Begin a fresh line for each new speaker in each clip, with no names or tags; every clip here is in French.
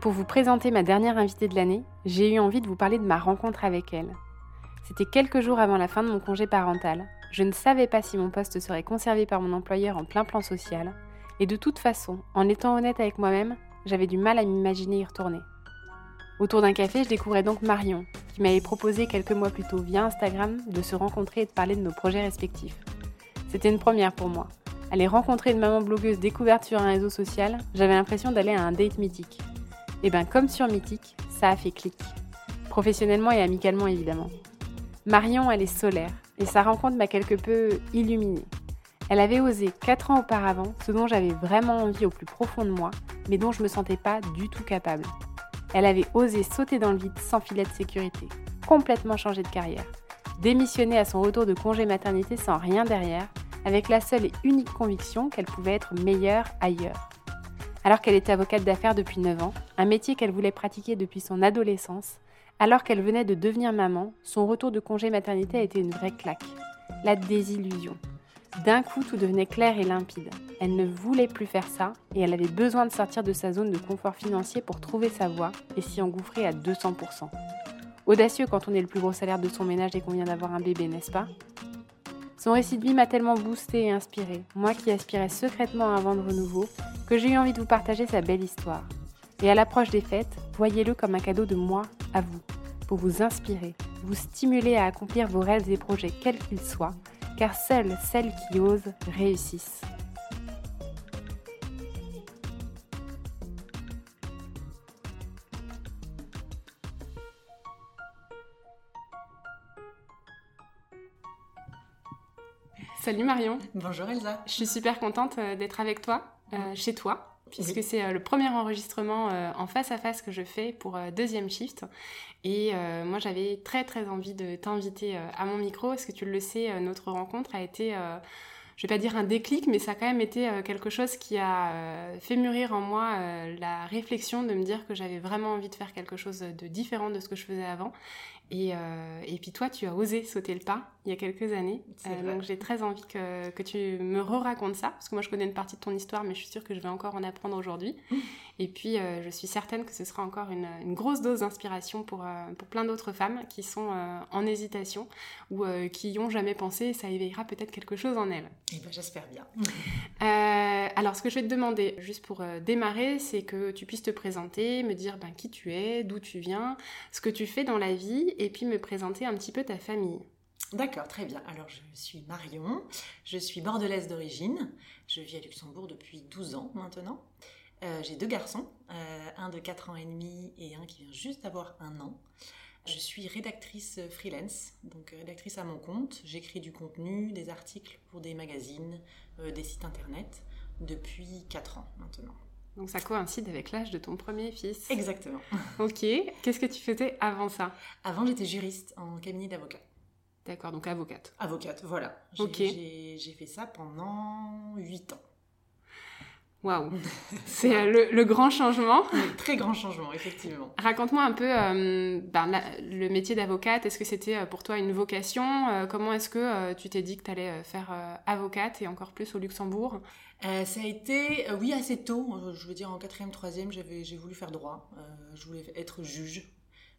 Pour vous présenter ma dernière invitée de l'année, j'ai eu envie de vous parler de ma rencontre avec elle. C'était quelques jours avant la fin de mon congé parental. Je ne savais pas si mon poste serait conservé par mon employeur en plein plan social. Et de toute façon, en étant honnête avec moi-même, j'avais du mal à m'imaginer y retourner. Autour d'un café, je découvrais donc Marion, qui m'avait proposé quelques mois plus tôt via Instagram de se rencontrer et de parler de nos projets respectifs. C'était une première pour moi. Aller rencontrer une maman blogueuse découverte sur un réseau social, j'avais l'impression d'aller à un date mythique. Et bien comme sur Mythique, ça a fait clic. Professionnellement et amicalement évidemment. Marion, elle est solaire, et sa rencontre m'a quelque peu illuminée. Elle avait osé 4 ans auparavant ce dont j'avais vraiment envie au plus profond de moi, mais dont je me sentais pas du tout capable. Elle avait osé sauter dans le vide sans filet de sécurité, complètement changer de carrière, démissionner à son retour de congé maternité sans rien derrière, avec la seule et unique conviction qu'elle pouvait être meilleure ailleurs. Alors qu'elle était avocate d'affaires depuis 9 ans, un métier qu'elle voulait pratiquer depuis son adolescence, alors qu'elle venait de devenir maman, son retour de congé maternité a été une vraie claque. La désillusion. D'un coup, tout devenait clair et limpide. Elle ne voulait plus faire ça et elle avait besoin de sortir de sa zone de confort financier pour trouver sa voie et s'y engouffrer à 200%. Audacieux quand on est le plus gros salaire de son ménage et qu'on vient d'avoir un bébé, n'est-ce pas? Son récit de vie m'a tellement boosté et inspiré, moi qui aspirais secrètement à un vent de renouveau, que j'ai eu envie de vous partager sa belle histoire. Et à l'approche des fêtes, voyez-le comme un cadeau de moi à vous, pour vous inspirer, vous stimuler à accomplir vos rêves et projets quels qu'ils soient, car seules celles qui osent réussissent. Salut Marion.
Bonjour Elsa.
Je suis super contente euh, d'être avec toi, euh, chez toi, puisque c'est euh, le premier enregistrement en face à face que je fais pour deuxième shift. Et moi, j'avais très très envie de t'inviter à mon micro. Est-ce que tu le sais, notre rencontre a été je vais pas dire un déclic, mais ça a quand même été quelque chose qui a fait mûrir en moi la réflexion de me dire que j'avais vraiment envie de faire quelque chose de différent de ce que je faisais avant. Et, et puis toi, tu as osé sauter le pas il y a quelques années. Euh, donc j'ai très envie que, que tu me re-racontes ça, parce que moi je connais une partie de ton histoire, mais je suis sûre que je vais encore en apprendre aujourd'hui. Et puis euh, je suis certaine que ce sera encore une, une grosse dose d'inspiration pour, euh, pour plein d'autres femmes qui sont en hésitation ou qui y ont jamais pensé, et ça éveillera peut-être quelque chose en elles.
Et eh ben, j'espère bien.
alors ce que je vais te demander, juste pour démarrer, c'est que tu puisses te présenter, me dire ben, qui tu es, d'où tu viens, ce que tu fais dans la vie, et puis me présenter un petit peu ta famille.
D'accord, très bien. Alors, je suis Marion, je suis bordelaise d'origine, je vis à Luxembourg depuis 12 ans maintenant. Euh, j'ai deux garçons, euh, un de 4 ans et demi et un qui vient juste d'avoir un an. Je suis rédactrice freelance, donc rédactrice à mon compte. J'écris du contenu, des articles pour des magazines, euh, des sites internet depuis 4 ans maintenant.
Donc ça coïncide avec l'âge de ton premier fils.
Exactement.
Ok. Qu'est-ce que tu faisais avant ça?
Avant, j'étais juriste en cabinet d'avocat.
D'accord, donc avocate.
Avocate, voilà. J'ai fait ça pendant 8 ans.
Waouh C'est euh, le, grand changement.
Le très grand changement, effectivement.
Raconte-moi un peu euh, ben, le métier d'avocate. Est-ce que c'était euh, pour toi une vocation Comment est-ce que tu t'es dit que tu allais faire avocate et encore plus au Luxembourg?
Ça a été, oui, assez tôt. Je veux dire, en quatrième, troisième, j'ai voulu faire droit. je voulais être juge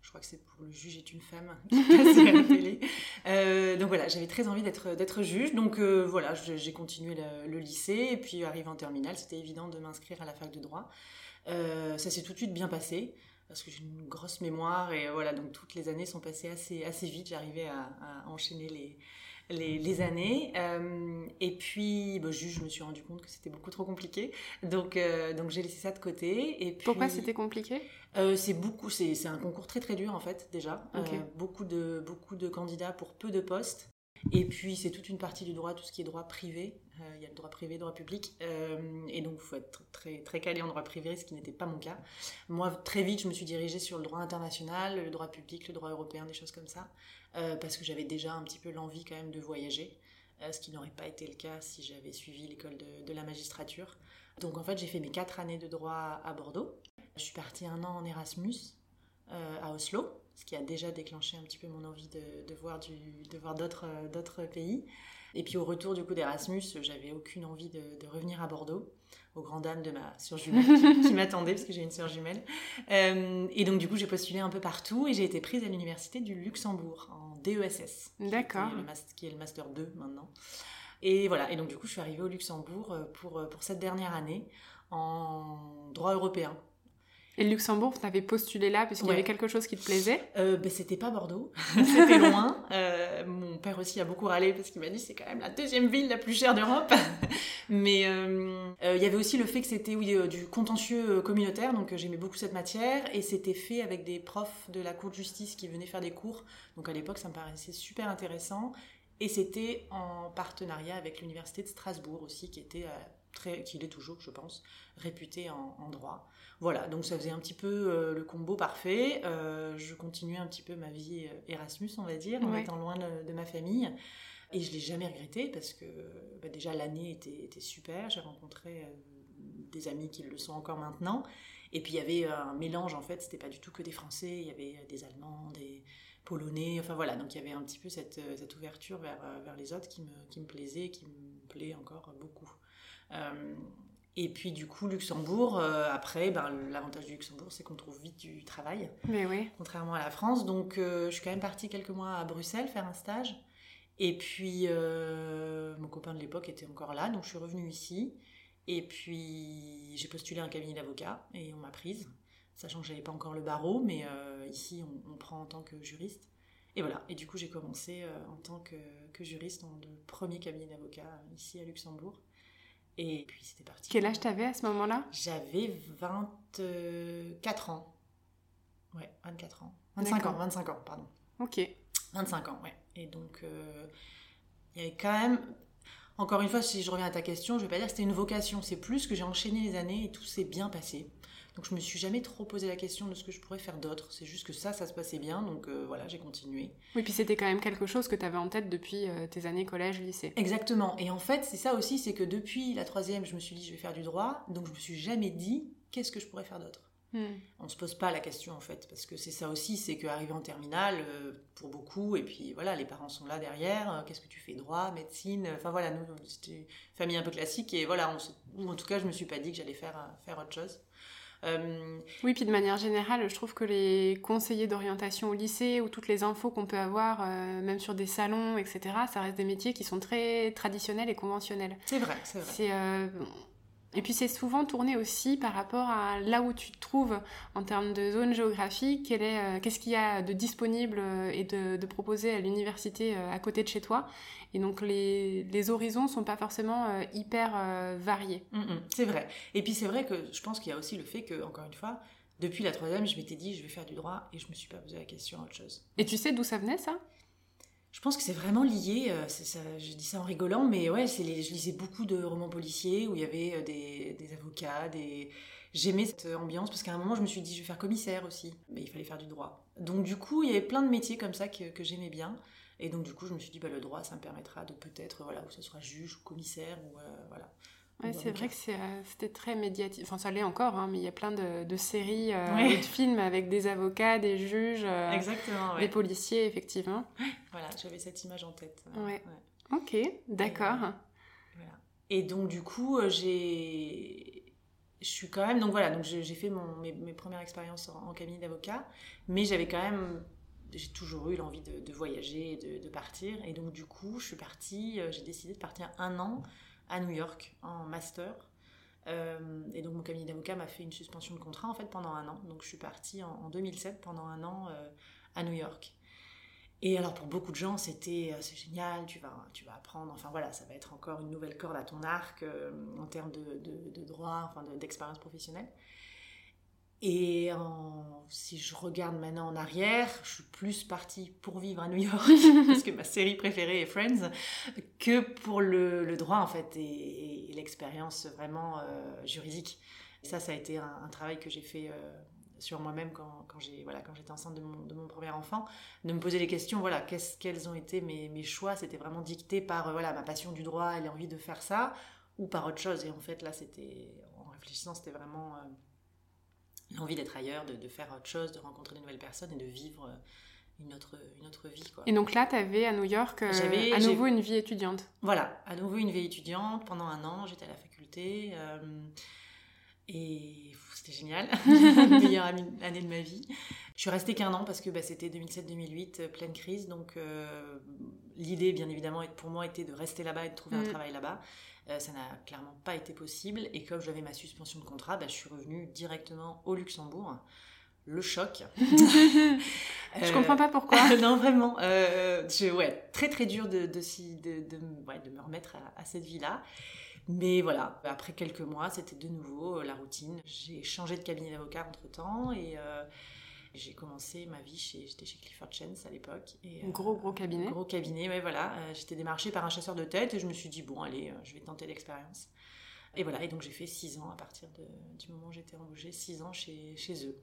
je crois que c'est pour le juge est une femme qui passait à la télé. Euh, donc voilà, j'avais très envie d'être juge. Donc euh, voilà, j'ai continué le, lycée et puis arrivé en terminale, c'était évident de m'inscrire à la fac de droit. Euh, ça s'est tout de suite bien passé. parce que j'ai une grosse mémoire et voilà, donc toutes les années sont passées assez vite. J'arrivais à, enchaîner les, les, années. Euh, et puis, bah, juste, je me suis rendu compte que c'était beaucoup trop compliqué. Donc, euh, donc j'ai laissé ça de côté. Et
Pourquoi c'était compliqué?
Euh, C'est beaucoup, c'est un concours très très dur en fait, déjà. beaucoup, de, beaucoup de candidats pour peu de postes. Et puis, c'est toute une partie du droit, tout ce qui est droit privé. Euh, il y a le droit privé, le droit public. Euh, et donc, il faut être très, très calé en droit privé, ce qui n'était pas mon cas. Moi, très vite, je me suis dirigée sur le droit international, le droit public, le droit européen, des choses comme ça. Euh, parce que j'avais déjà un petit peu l'envie quand même de voyager. ce qui n'aurait pas été le cas si j'avais suivi l'école de, la magistrature. Donc, en fait, j'ai fait mes quatre années de droit à Bordeaux. Je suis partie un an en Erasmus à Oslo ce qui a déjà déclenché un petit peu mon envie de, voir, d'autres pays. Et puis au retour du coup d'Erasmus, j'avais aucune envie de, revenir à Bordeaux, au grand dame de ma sœur jumelle qui, m'attendait parce que j'ai une sœur jumelle. Euh, et donc du coup j'ai postulé un peu partout et j'ai été prise à l'université du Luxembourg en DESS.
D'accord.
Qui, est le master 2 maintenant. Et voilà, et donc du coup je suis arrivée au Luxembourg euh, pour, euh, pour cette dernière année en droit européen.
Et le Luxembourg, tu avais postulé là parce qu'il y avait quelque chose qui te plaisait
euh, ben, C'était pas Bordeaux, c'était loin. Euh, mon père aussi a beaucoup râlé parce qu'il m'a dit c'est quand même la deuxième ville la plus chère d'Europe. Mais euh, euh, il y avait aussi le fait que c'était oui, du contentieux communautaire, donc j'aimais beaucoup cette matière. Et c'était fait avec des profs de la Cour de justice qui venaient faire des cours. Donc à l'époque, ça me paraissait super intéressant. Et c'était en partenariat avec l'Université de Strasbourg aussi, qui était très, qui est toujours, je pense, réputé en, en droit. Voilà, donc ça faisait un petit peu euh, le combo parfait. Euh, je continuais un petit peu ma vie euh, Erasmus, on va dire, en étant loin de, ma famille. Et je l'ai jamais regretté parce que bah, déjà l'année était, était, super. J'ai rencontré des amis qui le sont encore maintenant. Et puis il y avait un mélange en fait. C'était pas du tout que des Français. Il y avait des Allemands, des Polonais. Enfin voilà. Donc il y avait un petit peu cette, cette ouverture vers, vers les autres qui me, qui me plaisait, qui me plaît encore beaucoup. Et puis du coup, Luxembourg, euh, après, ben, l'avantage du Luxembourg, c'est qu'on trouve vite du travail.
Mais oui.
Contrairement à la France. Donc euh, je suis quand même partie quelques mois à Bruxelles faire un stage. Et puis euh, mon copain de l'époque était encore là, donc je suis revenue ici. Et puis j'ai postulé un cabinet d'avocat et on m'a prise, sachant que j'avais pas encore le barreau, mais ici on, on, prend en tant que juriste. Et voilà, et du coup j'ai commencé en tant que, que, juriste dans le premier cabinet d'avocat ici à Luxembourg. Et puis c'était parti.
Quel âge t'avais à ce moment-là?
J'avais 24 ans. Ouais, 24 ans. 25 ans, 25 ans, pardon.
Ok.
25 ans, ouais. Et donc, euh, il y avait quand même. Encore une fois, si je reviens à ta question, je vais pas dire que c'était une vocation. C'est plus que j'ai enchaîné les années et tout s'est bien passé. Donc je me suis jamais trop posé la question de ce que je pourrais faire d'autre. C'est juste que ça, ça se passait bien, donc euh, voilà, j'ai continué.
Oui, puis c'était quand même quelque chose que tu avais en tête depuis euh, tes années collège, lycée.
Exactement. Et en fait, c'est ça aussi, c'est que depuis la troisième, je me suis dit, je vais faire du droit, donc je me suis jamais dit, qu'est-ce que je pourrais faire d'autre? Hmm. On se pose pas la question en fait, parce que c'est ça aussi, c'est qu'arriver en terminale, euh, pour beaucoup, et puis voilà, les parents sont là derrière, qu'est-ce que tu fais? Droit, médecine, enfin voilà, nous, c'était une famille un peu classique, et voilà, en tout cas, je me suis pas dit que j'allais faire, faire autre chose.
Euh, oui, puis de manière générale, je trouve que les conseillers d'orientation au lycée ou toutes les infos qu'on peut avoir, euh, même sur des salons, etc., ça reste des métiers qui sont très traditionnels et conventionnels.
C'est vrai, c'est vrai.
Euh, et puis c'est souvent tourné aussi par rapport à là où tu te trouves en termes de zone géographique, qu'est-ce qu'il y a de disponible et de, de proposer à l'université à côté de chez toi. Et donc les, les horizons sont pas forcément euh, hyper euh, variés.
Mm, mm, c'est vrai. Et puis c'est vrai que je pense qu'il y a aussi le fait que, encore une fois, depuis la troisième, je m'étais dit je vais faire du droit et je me suis pas posé la question à autre chose.
Et tu sais d'où ça venait ça?
Je pense que c'est vraiment lié, euh, je dis ça en rigolant, mais ouais, je lisais beaucoup de romans policiers où il y avait des, des avocats, j'aimais cette ambiance parce qu'à un moment je me suis dit je vais faire commissaire aussi, mais il fallait faire du droit. Donc du coup il y avait plein de métiers comme ça que, j'aimais bien. Et donc, du coup, je me suis dit, bah, le droit, ça me permettra de peut-être, voilà, que ce soit juge ou commissaire, ou euh, voilà.
Ouais, c'est vrai que euh, c'était très médiatique. Enfin, ça l'est encore, hein, mais il y a plein de, séries euh, et de films avec des avocats, des juges, des policiers, effectivement.
Voilà, j'avais cette image en tête.
Ouais. Ok, d'accord.
Et, donc, du coup, j'ai. Je suis quand même. Donc, voilà, donc j'ai fait mon, mes, premières expériences en, en cabinet d'avocat, mais j'avais quand même j'ai toujours eu l'envie de, voyager de, partir. Et donc, du coup, je suis partie, euh, j'ai décidé de partir un an à New York en master. et donc mon cabinet d'avocat m'a fait une suspension de contrat en fait pendant un an. Donc je suis partie en, 2007 pendant un an à New York. Et alors pour beaucoup de gens, c'était c'est génial, tu vas, tu vas apprendre, enfin voilà, ça va être encore une nouvelle corde à ton arc en termes de, de, droit, enfin d'expérience professionnelle. Et si je regarde maintenant en arrière, je suis plus partie pour vivre à New York, parce que ma série préférée est Friends, que pour le, droit en fait et, l'expérience vraiment euh, juridique. ça, ça a été un, travail que j'ai fait euh, sur moi-même quand, quand j'ai voilà quand j'étais enceinte de mon, de mon, premier enfant, de me poser les questions. Voilà, quels ont été mes, mes choix? C'était vraiment dicté par euh, voilà ma passion du droit et l'envie de faire ça, ou par autre chose. Et en fait là, c'était en réfléchissant, c'était vraiment l'envie d'être ailleurs, de, faire autre chose, de rencontrer de nouvelles personnes et de vivre euh, une autre, une autre vie. Quoi.
Et donc là, tu avais à New York euh, à nouveau une vie étudiante
Voilà, à nouveau une vie étudiante. Pendant un an, j'étais à la faculté. Euh, et c'était génial, meilleure année de ma vie. Je suis restée qu'un an parce que bah, c'était 2007-2008, pleine crise. Donc l'idée, bien évidemment, pour moi était de rester là-bas et de trouver un mm. travail là-bas. Euh, ça n'a clairement pas été possible. Et comme j'avais ma suspension de contrat, bah, je suis revenue directement au Luxembourg. Le choc.
je comprends pas pourquoi.
non, vraiment. Euh, ouais, très très dur de, de, de, de, me remettre à, cette vie-là. Mais voilà, après quelques mois, c'était de nouveau euh, la routine. J'ai changé de cabinet d'avocat entre-temps et, j'ai commencé ma vie chez, j'étais chez Clifford Chance à l'époque.
Et, gros, gros cabinet.
Gros cabinet, ouais, voilà. Euh, j'étais démarchée par un chasseur de tête et je me suis dit, bon, allez, euh, je vais tenter l'expérience. Et voilà, et donc j'ai fait six ans à partir du moment où j'étais embauchée, six ans chez, chez eux.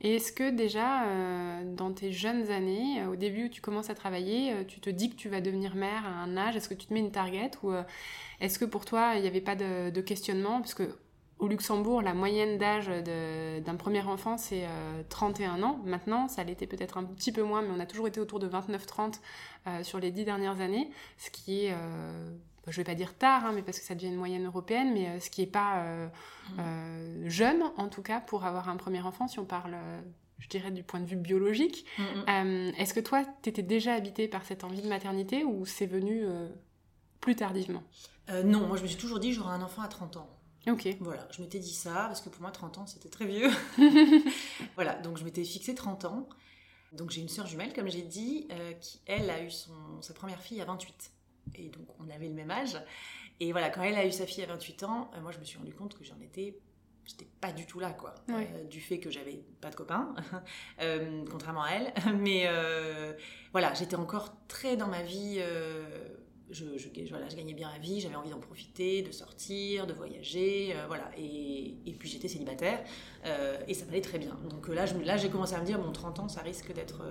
Et est-ce que déjà, euh, dans tes jeunes années, au début où tu commences à travailler, tu te dis que tu vas devenir mère à un âge? Est-ce que tu te mets une target Ou est-ce que pour toi, il n'y avait pas de, de questionnement? Parce que au Luxembourg, la moyenne d'âge d'un premier enfant, c'est 31 euh, ans. Maintenant, ça l'était peut-être un petit peu moins, mais on a toujours été autour de 29-30 euh, sur les dix dernières années, ce qui est, euh, je ne vais pas dire tard, hein, mais parce que ça devient une moyenne européenne, mais ce qui n'est pas jeune, en tout cas, pour avoir un premier enfant, si on parle je dirais du point de vue biologique. Mmh, mmh. Est-ce que toi, tu étais déjà habité par cette envie de maternité ou c'est venu plus tardivement?
Non, moi je me suis toujours dit j'aurai un enfant à 30 ans. Ok. Voilà, je m'étais dit ça, parce que pour moi, 30 ans, c'était très vieux. voilà, donc je m'étais fixé 30 ans. Donc j'ai une sœur jumelle, comme j'ai dit, euh, qui, elle, a eu son, sa première fille à 28. Et donc on avait le même âge. Et voilà, quand elle a eu sa fille à 28 ans, euh, moi je me suis rendu compte que j'en étais j'étais pas du tout là quoi euh, du fait que j'avais pas de copains contrairement à elle mais voilà j'étais encore très dans ma vie je, voilà, je gagnais bien ma vie, j'avais envie d'en profiter, de sortir, de voyager, euh, voilà. Et, et puis j'étais célibataire euh, et ça m'allait très bien. Donc euh, là, là, j'ai commencé à me dire, bon, 30 ans, ça risque d'être.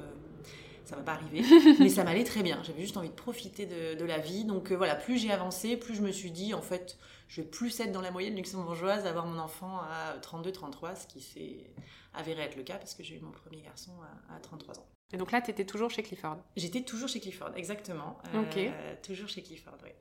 ça va pas arriver, mais ça m'allait très bien. J'avais juste envie de profiter de, de la vie. Donc voilà, plus j'ai avancé, plus je me suis dit, en fait, je vais plus être dans la moyenne luxembourgeoise, avoir mon enfant à 32-33, ce qui s'est avéré être le cas parce que j'ai eu mon premier garçon à, à 33 ans.
Et donc là, tu étais toujours chez Clifford
J'étais toujours chez Clifford, exactement. Ok. Euh, toujours chez Clifford, oui.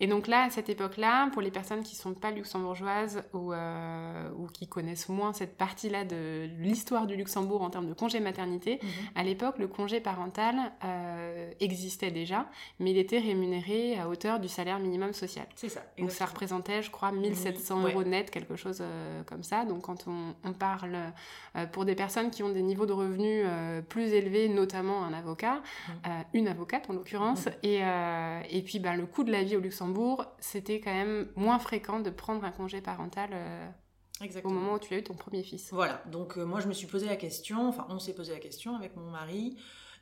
Et donc là, à cette époque-là, pour les personnes qui ne sont pas luxembourgeoises ou, euh, ou, qui connaissent moins cette partie-là de l'histoire du Luxembourg en termes de congé maternité, mhm. à l'époque, le congé parental euh, existait déjà, mais il était rémunéré à hauteur du salaire minimum social.
C'est ça.
Donc ça représentait, je crois, 1700 euros net, quelque chose euh, comme ça. Donc quand on, on parle pour des personnes qui ont des niveaux de revenus plus élevés, notamment un avocat, mhm. une avocate en l'occurrence, mhm. et, et puis ben, le coût de la vie au Luxembourg, c'était quand même moins fréquent de prendre un congé parental euh, au moment où tu as eu ton premier fils.
Voilà, donc euh, moi je me suis posé la question, enfin on s'est posé la question avec mon mari,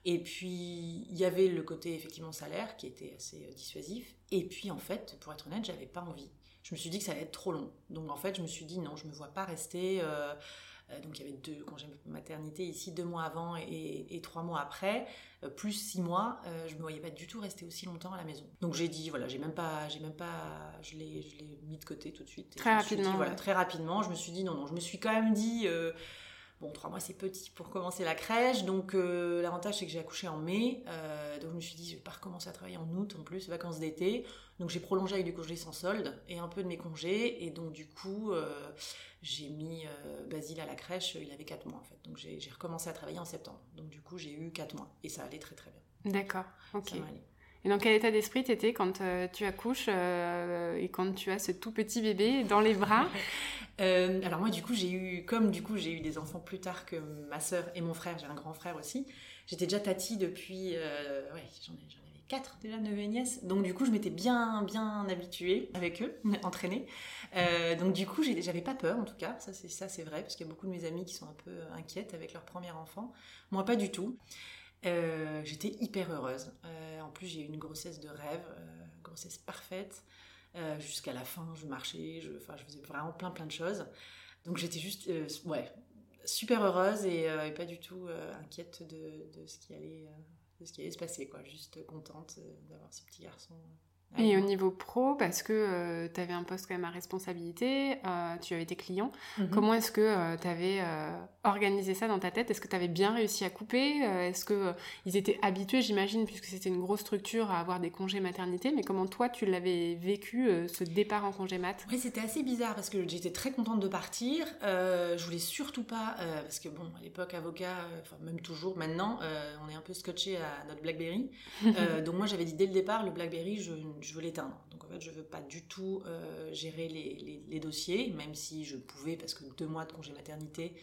et puis il y avait le côté effectivement salaire qui était assez euh, dissuasif, et puis en fait, pour être honnête, j'avais pas envie. Je me suis dit que ça allait être trop long. Donc en fait, je me suis dit non, je me vois pas rester. Euh, donc il y avait deux congés maternité ici, deux mois avant et, trois mois après, euh, plus six mois. Euh, je me voyais pas du tout rester aussi longtemps à la maison. Donc j'ai dit voilà, j'ai même pas, j'ai même pas, je l'ai, je l'ai mis de côté tout de suite.
très rapidement.
voilà, très rapidement. Je me suis dit non non, je me suis quand même dit Bon, trois mois c'est petit pour commencer la crèche, donc l'avantage c'est que j'ai accouché en mai, donc je me suis dit je vais pas recommencer à travailler en août en plus, vacances d'été, donc j'ai prolongé avec du congé sans solde et un peu de mes congés, et donc du coup j'ai mis euh, Basile à la crèche, il avait 4 mois en fait. Donc j'ai recommencé à travailler en septembre. Donc du coup, j'ai eu 4 mois et ça allait très très bien.
D'accord, ok. Et dans quel état d'esprit tu étais quand euh, tu accouches euh, et quand tu as ce tout petit bébé dans les bras?
Euh, Alors moi du coup j'ai eu, comme du coup j'ai eu des enfants plus tard que ma sœur et mon frère, j'ai un grand frère aussi, j'étais déjà tati depuis, ouais j'en avais quatre déjà neveux nièces, donc du coup je m'étais bien bien habituée avec eux, entraînée. donc du coup j'avais pas peur en tout cas, ça c'est ça c'est vrai parce qu'il y a beaucoup de mes amis qui sont un peu inquiètes avec leur premier enfant, moi pas du tout. Euh, j'étais hyper heureuse. Euh, en plus, j'ai eu une grossesse de rêve, euh, grossesse parfaite. Jusqu'à la fin, je marchais, je, je faisais vraiment plein plein de choses. Donc j'étais juste, ouais, super heureuse et, pas du tout inquiète de, ce qui allait, de ce qui allait se passer, quoi. Juste contente d'avoir ce petit garçon.
Et au niveau pro, parce que euh, tu avais un poste quand même à responsabilité, euh, tu avais tes clients, mhm. comment est-ce que euh, tu avais organisé ça dans ta tête? Est-ce que tu avais bien réussi à couper? Est-ce qu'ils étaient habitués, j'imagine, puisque c'était une grosse structure, à avoir des congés maternité Mais comment toi, tu l'avais vécu, ce départ en congé mat?
Oui, c'était assez bizarre parce que j'étais très contente de partir. je voulais surtout pas, parce que bon, à l'époque, avocat, enfin même toujours, maintenant, on est un peu scotché à notre Blackberry. donc moi, j'avais dit dès le départ, le Blackberry, je je veux l'éteindre. Donc en fait, je veux pas du tout euh, gérer les, dossiers, même si je pouvais, parce que deux mois de congé maternité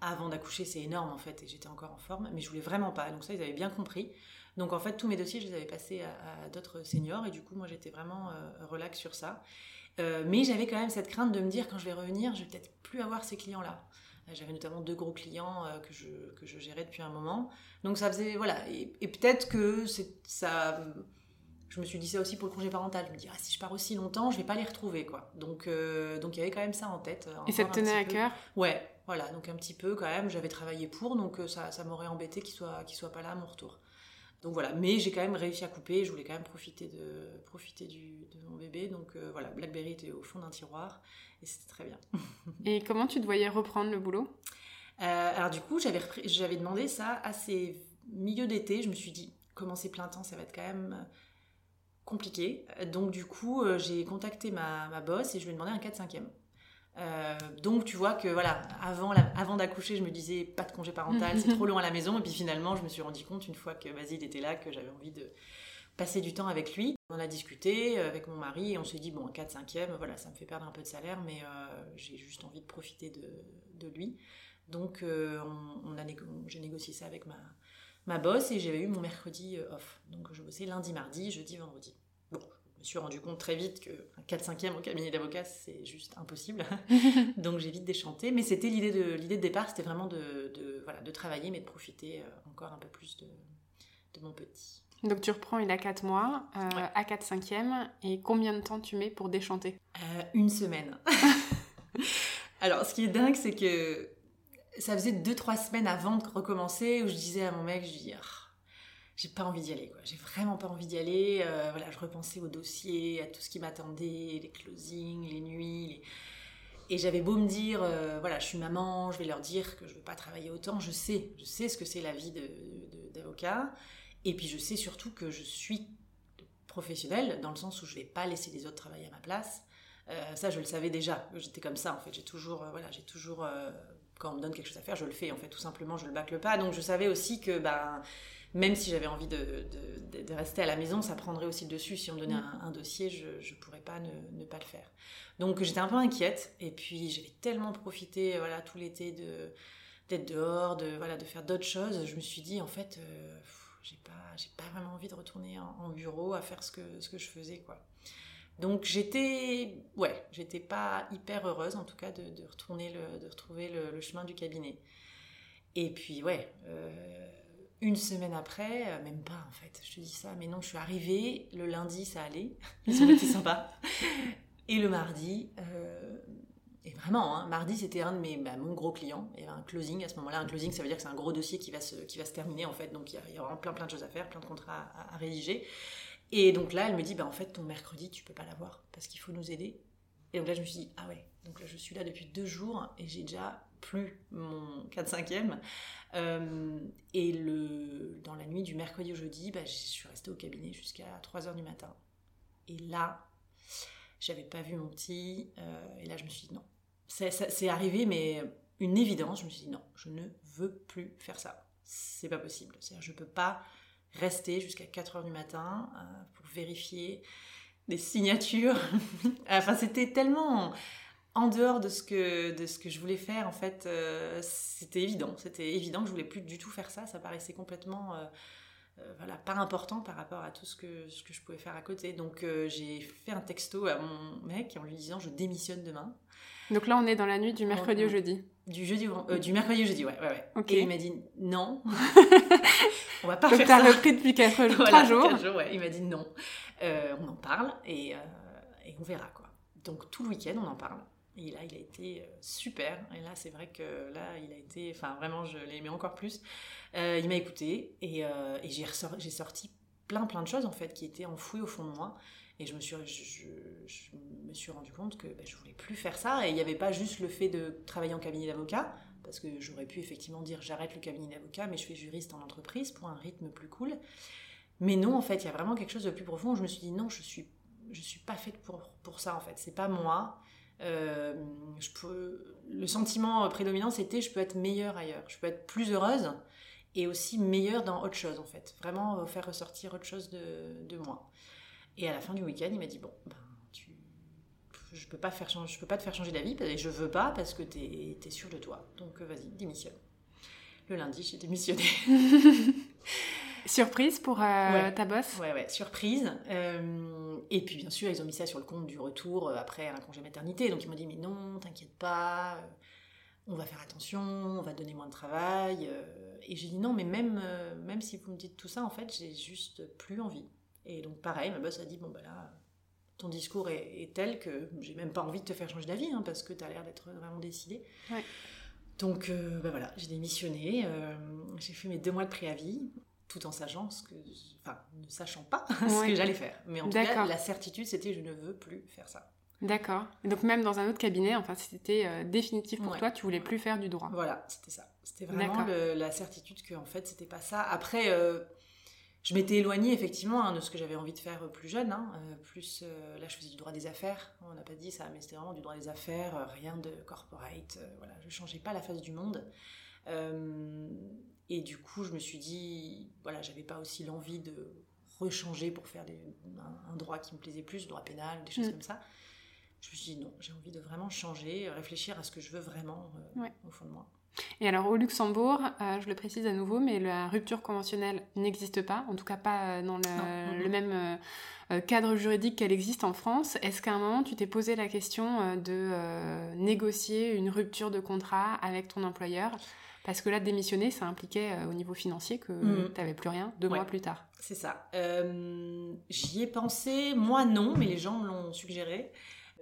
avant d'accoucher, c'est énorme en fait, et j'étais encore en forme, mais je voulais vraiment pas. Donc ça, ils avaient bien compris. Donc en fait, tous mes dossiers, je les avais passés à, d'autres seniors, et du coup, moi, j'étais vraiment euh, relax sur ça. Euh, mais j'avais quand même cette crainte de me dire, quand je vais revenir, je vais peut-être plus avoir ces clients-là. J'avais notamment deux gros clients que, je, que je gérais depuis un moment. Donc ça faisait, voilà, et, et peut-être que ça je me suis dit ça aussi pour le congé parental. Je me dis, ah, si je pars aussi longtemps, je vais pas les retrouver, quoi. Donc, euh, donc il y avait quand même ça en tête.
Euh, Et ça te tenait à cœur?
Ouais, voilà. Donc un petit peu quand même, j'avais travaillé pour, donc euh, ça, ça m'aurait embêté qu'il soit, qu'il soit pas là à mon retour. Donc voilà, mais j'ai quand même réussi à couper. Je voulais quand même profiter de, profiter du, de mon bébé. Donc voilà, BlackBerry était au fond d'un tiroir et c'était très bien.
et comment tu te voyais reprendre le boulot?
Alors du coup, j'avais, demandé ça à ces milieux d'été. Je me suis dit, commencer plein temps, ça va être quand même compliqué. Donc du coup, euh, j'ai contacté ma, ma boss et je lui ai demandé un 4-5e. Euh, donc tu vois que voilà, avant, avant d'accoucher, je me disais pas de congé parental, c'est trop long à la maison. Et puis finalement, je me suis rendu compte une fois que Basile était là que j'avais envie de passer du temps avec lui. On a discuté euh, avec mon mari et on s'est dit bon, un 4 5 e voilà, ça me fait perdre un peu de salaire, mais j'ai juste envie de profiter de, de lui. Donc on, a j'ai négocié ça avec ma, ma boss et j'avais eu mon mercredi off. Donc je bossais lundi, mardi, jeudi, vendredi. Bon, je me suis rendu compte très vite que 4-5e au cabinet d'avocat, c'est juste impossible. Donc j'ai vite déchanté. Mais c'était l'idée de, l'idée de départ, c'était vraiment de, voilà, de travailler, mais de profiter euh, encore un peu plus de, de mon petit.
Donc tu reprends, il a 4 mois, euh, à 4-5e, et combien de temps tu mets pour déchanter?
Euh, Une semaine. Alors ce qui est dingue, c'est que ça faisait 2-3 semaines avant de recommencer où je disais à mon mec, je dis, ah, j'ai pas envie d'y aller, quoi. J'ai vraiment pas envie d'y aller. Euh, voilà, je repensais au dossier, à tout ce qui m'attendait, les closings, les nuits. Et j'avais beau me dire, euh, voilà, je suis maman, je vais leur dire que je veux pas travailler autant. Je sais, je sais ce que c'est la vie d'avocat. et puis je sais surtout que je suis professionnelle dans le sens où je vais pas laisser les autres travailler à ma place. Euh, ça, je le savais déjà. J'étais comme ça, en fait. J'ai toujours, voilà, j'ai toujours, quand on me donne quelque chose à faire, je le fais, en fait, tout simplement, je le bâcle pas. Donc, je savais aussi que, ben, même si j'avais envie de, rester à la maison, ça prendrait aussi le dessus. Si on me donnait mm. un, dossier, je ne pourrais pas ne, pas le faire. Donc j'étais un peu inquiète. Et puis j'avais tellement profité voilà, tout l'été de, d'être dehors, de, voilà, de faire d'autres choses. Je me suis dit, en fait, euh, j'ai pas, j'ai pas vraiment envie de retourner en, bureau à faire ce que, ce que je faisais. quoi. Donc j'étais, ouais, j'étais pas hyper heureuse en tout cas de, retourner de retrouver le, chemin du cabinet. Et puis ouais, euh, une semaine après, euh, même pas en fait, je te dis ça, mais non, je suis arrivée, le lundi ça allait, ils ont été sympas. Et le mardi, euh, et vraiment, hein, mardi c'était un de mes, bah, mon gros client, il y avait un closing à ce moment-là, un closing ça veut dire que c'est un gros dossier qui va se, terminer en fait, donc il y, a, plein plein de choses à faire, plein de contrats à, rédiger. Et donc là, elle me dit, bah, en fait ton mercredi tu peux pas l'avoir parce qu'il faut nous aider. Et donc là je me suis dit, ah ouais, donc là je suis là depuis deux jours et j'ai déjà plus mon 4-5e. Euh, et le, dans la nuit du mercredi au jeudi, bah, je suis restée au cabinet jusqu'à 3h du matin. Et là, j'avais pas vu mon petit. Euh, et là, je me suis dit non. C'est arrivé, mais une évidence. Je me suis dit non, je ne veux plus faire ça. C'est pas possible. C'est-à-dire, je peux pas rester jusqu'à 4 heures du matin pour vérifier des signatures. enfin, c'était tellement en dehors de ce que de ce que je voulais faire en fait c'était évident c'était évident que je voulais plus du tout faire ça ça paraissait complètement euh, voilà, pas important par rapport à tout ce que, ce que je pouvais faire à côté. Donc euh, j'ai fait un texto à mon mec en lui disant je démissionne demain.
Donc là on est dans la nuit du mercredi au jeudi.
Du jeudi euh, du mercredi au jeudi, ouais, ouais, ouais. Et il m'a dit non,
on va pas faire ça. Donc t'as repris depuis 4 jours, 3 jours.
jours ouais. Il m'a dit non, on en parle et, et on verra quoi. Donc tout le week-end on en parle. Et là, il a été super. Et là, c'est vrai que là, il a été. Enfin, vraiment, je l'ai aimé encore plus. Euh, il m'a écouté et, euh, j'ai sorti plein plein de choses en fait qui étaient enfouies au fond de moi. Et je me suis, je, me suis rendu compte que ben, je voulais plus faire ça. Et il n'y avait pas juste le fait de travailler en cabinet d'avocat, parce que j'aurais pu effectivement dire j'arrête le cabinet d'avocat, mais je fais juriste en entreprise pour un rythme plus cool. Mais non, en fait, il y a vraiment quelque chose de plus profond. Je me suis dit non, je suis, je suis pas faite pour, pour ça en fait. C'est pas moi. Euh, je peux, le sentiment prédominant, c'était je peux être meilleure ailleurs. Je peux être plus heureuse et aussi meilleur dans autre chose en fait. Vraiment euh, faire ressortir autre chose de, de moi. Et à la fin du week-end, il m'a dit bon, ben, je peux pas faire je peux pas te faire changer d'avis et je veux pas parce que tu es, sûr de toi. Donc euh, vas-y, démissionne. Le lundi, j'ai démissionné.
Surprise pour euh, ta boss?
Ouais, ouais, surprise. et puis bien sûr, ils ont mis ça sur le compte du retour après un congé maternité. Donc ils m'ont dit mais non, t'inquiète pas, on va faire attention, on va donner moins de travail. Euh, et j'ai dit non, mais même, euh, même si vous me dites tout ça, en fait, j'ai juste plus envie. Et donc pareil, ma boss a dit, bon bah là, ton discours est, tel que j'ai même pas envie de te faire changer d'avis, hein, parce que tu as l'air d'être vraiment décidé. Donc euh, bah voilà, j'ai démissionné, j'ai fait mes deux mois de préavis, tout en sachant ce que, enfin, ne sachant pas ce que j'allais faire. Mais en tout cas, la certitude, c'était je ne veux plus faire ça.
D'accord. Donc même dans un autre cabinet, enfin, c'était euh, définitif pour toi, tu voulais plus faire du droit.
Voilà, c'était ça. C'était vraiment la certitude que en fait, c'était pas ça. Après, euh, je m'étais éloignée effectivement hein, de ce que j'avais envie de faire plus jeune. Hein. Euh, plus là, je faisais du droit des affaires. On n'a pas dit ça, mais c'était vraiment du droit des affaires, rien de corporate. voilà, je changeais pas la face du monde. et du coup, je me suis dit, voilà, j'avais pas aussi l'envie de rechanger pour faire un, droit qui me plaisait plus, droit pénal, des choses mm. comme ça je me suis dit non, j'ai envie de vraiment changer, réfléchir à ce que je veux vraiment euh, au fond de moi.
Et alors au Luxembourg, euh, je le précise à nouveau, mais la rupture conventionnelle n'existe pas, en tout cas pas euh, dans le, même cadre juridique qu'elle existe en France. Est-ce qu'à un moment tu t'es posé la question de négocier une rupture de contrat avec ton employeur? Parce que là, démissionner, ça impliquait au niveau financier que mm. tu n'avais plus rien deux mois plus tard.
C'est ça. J'y ai pensé, moi non, mais les gens me l'ont suggéré.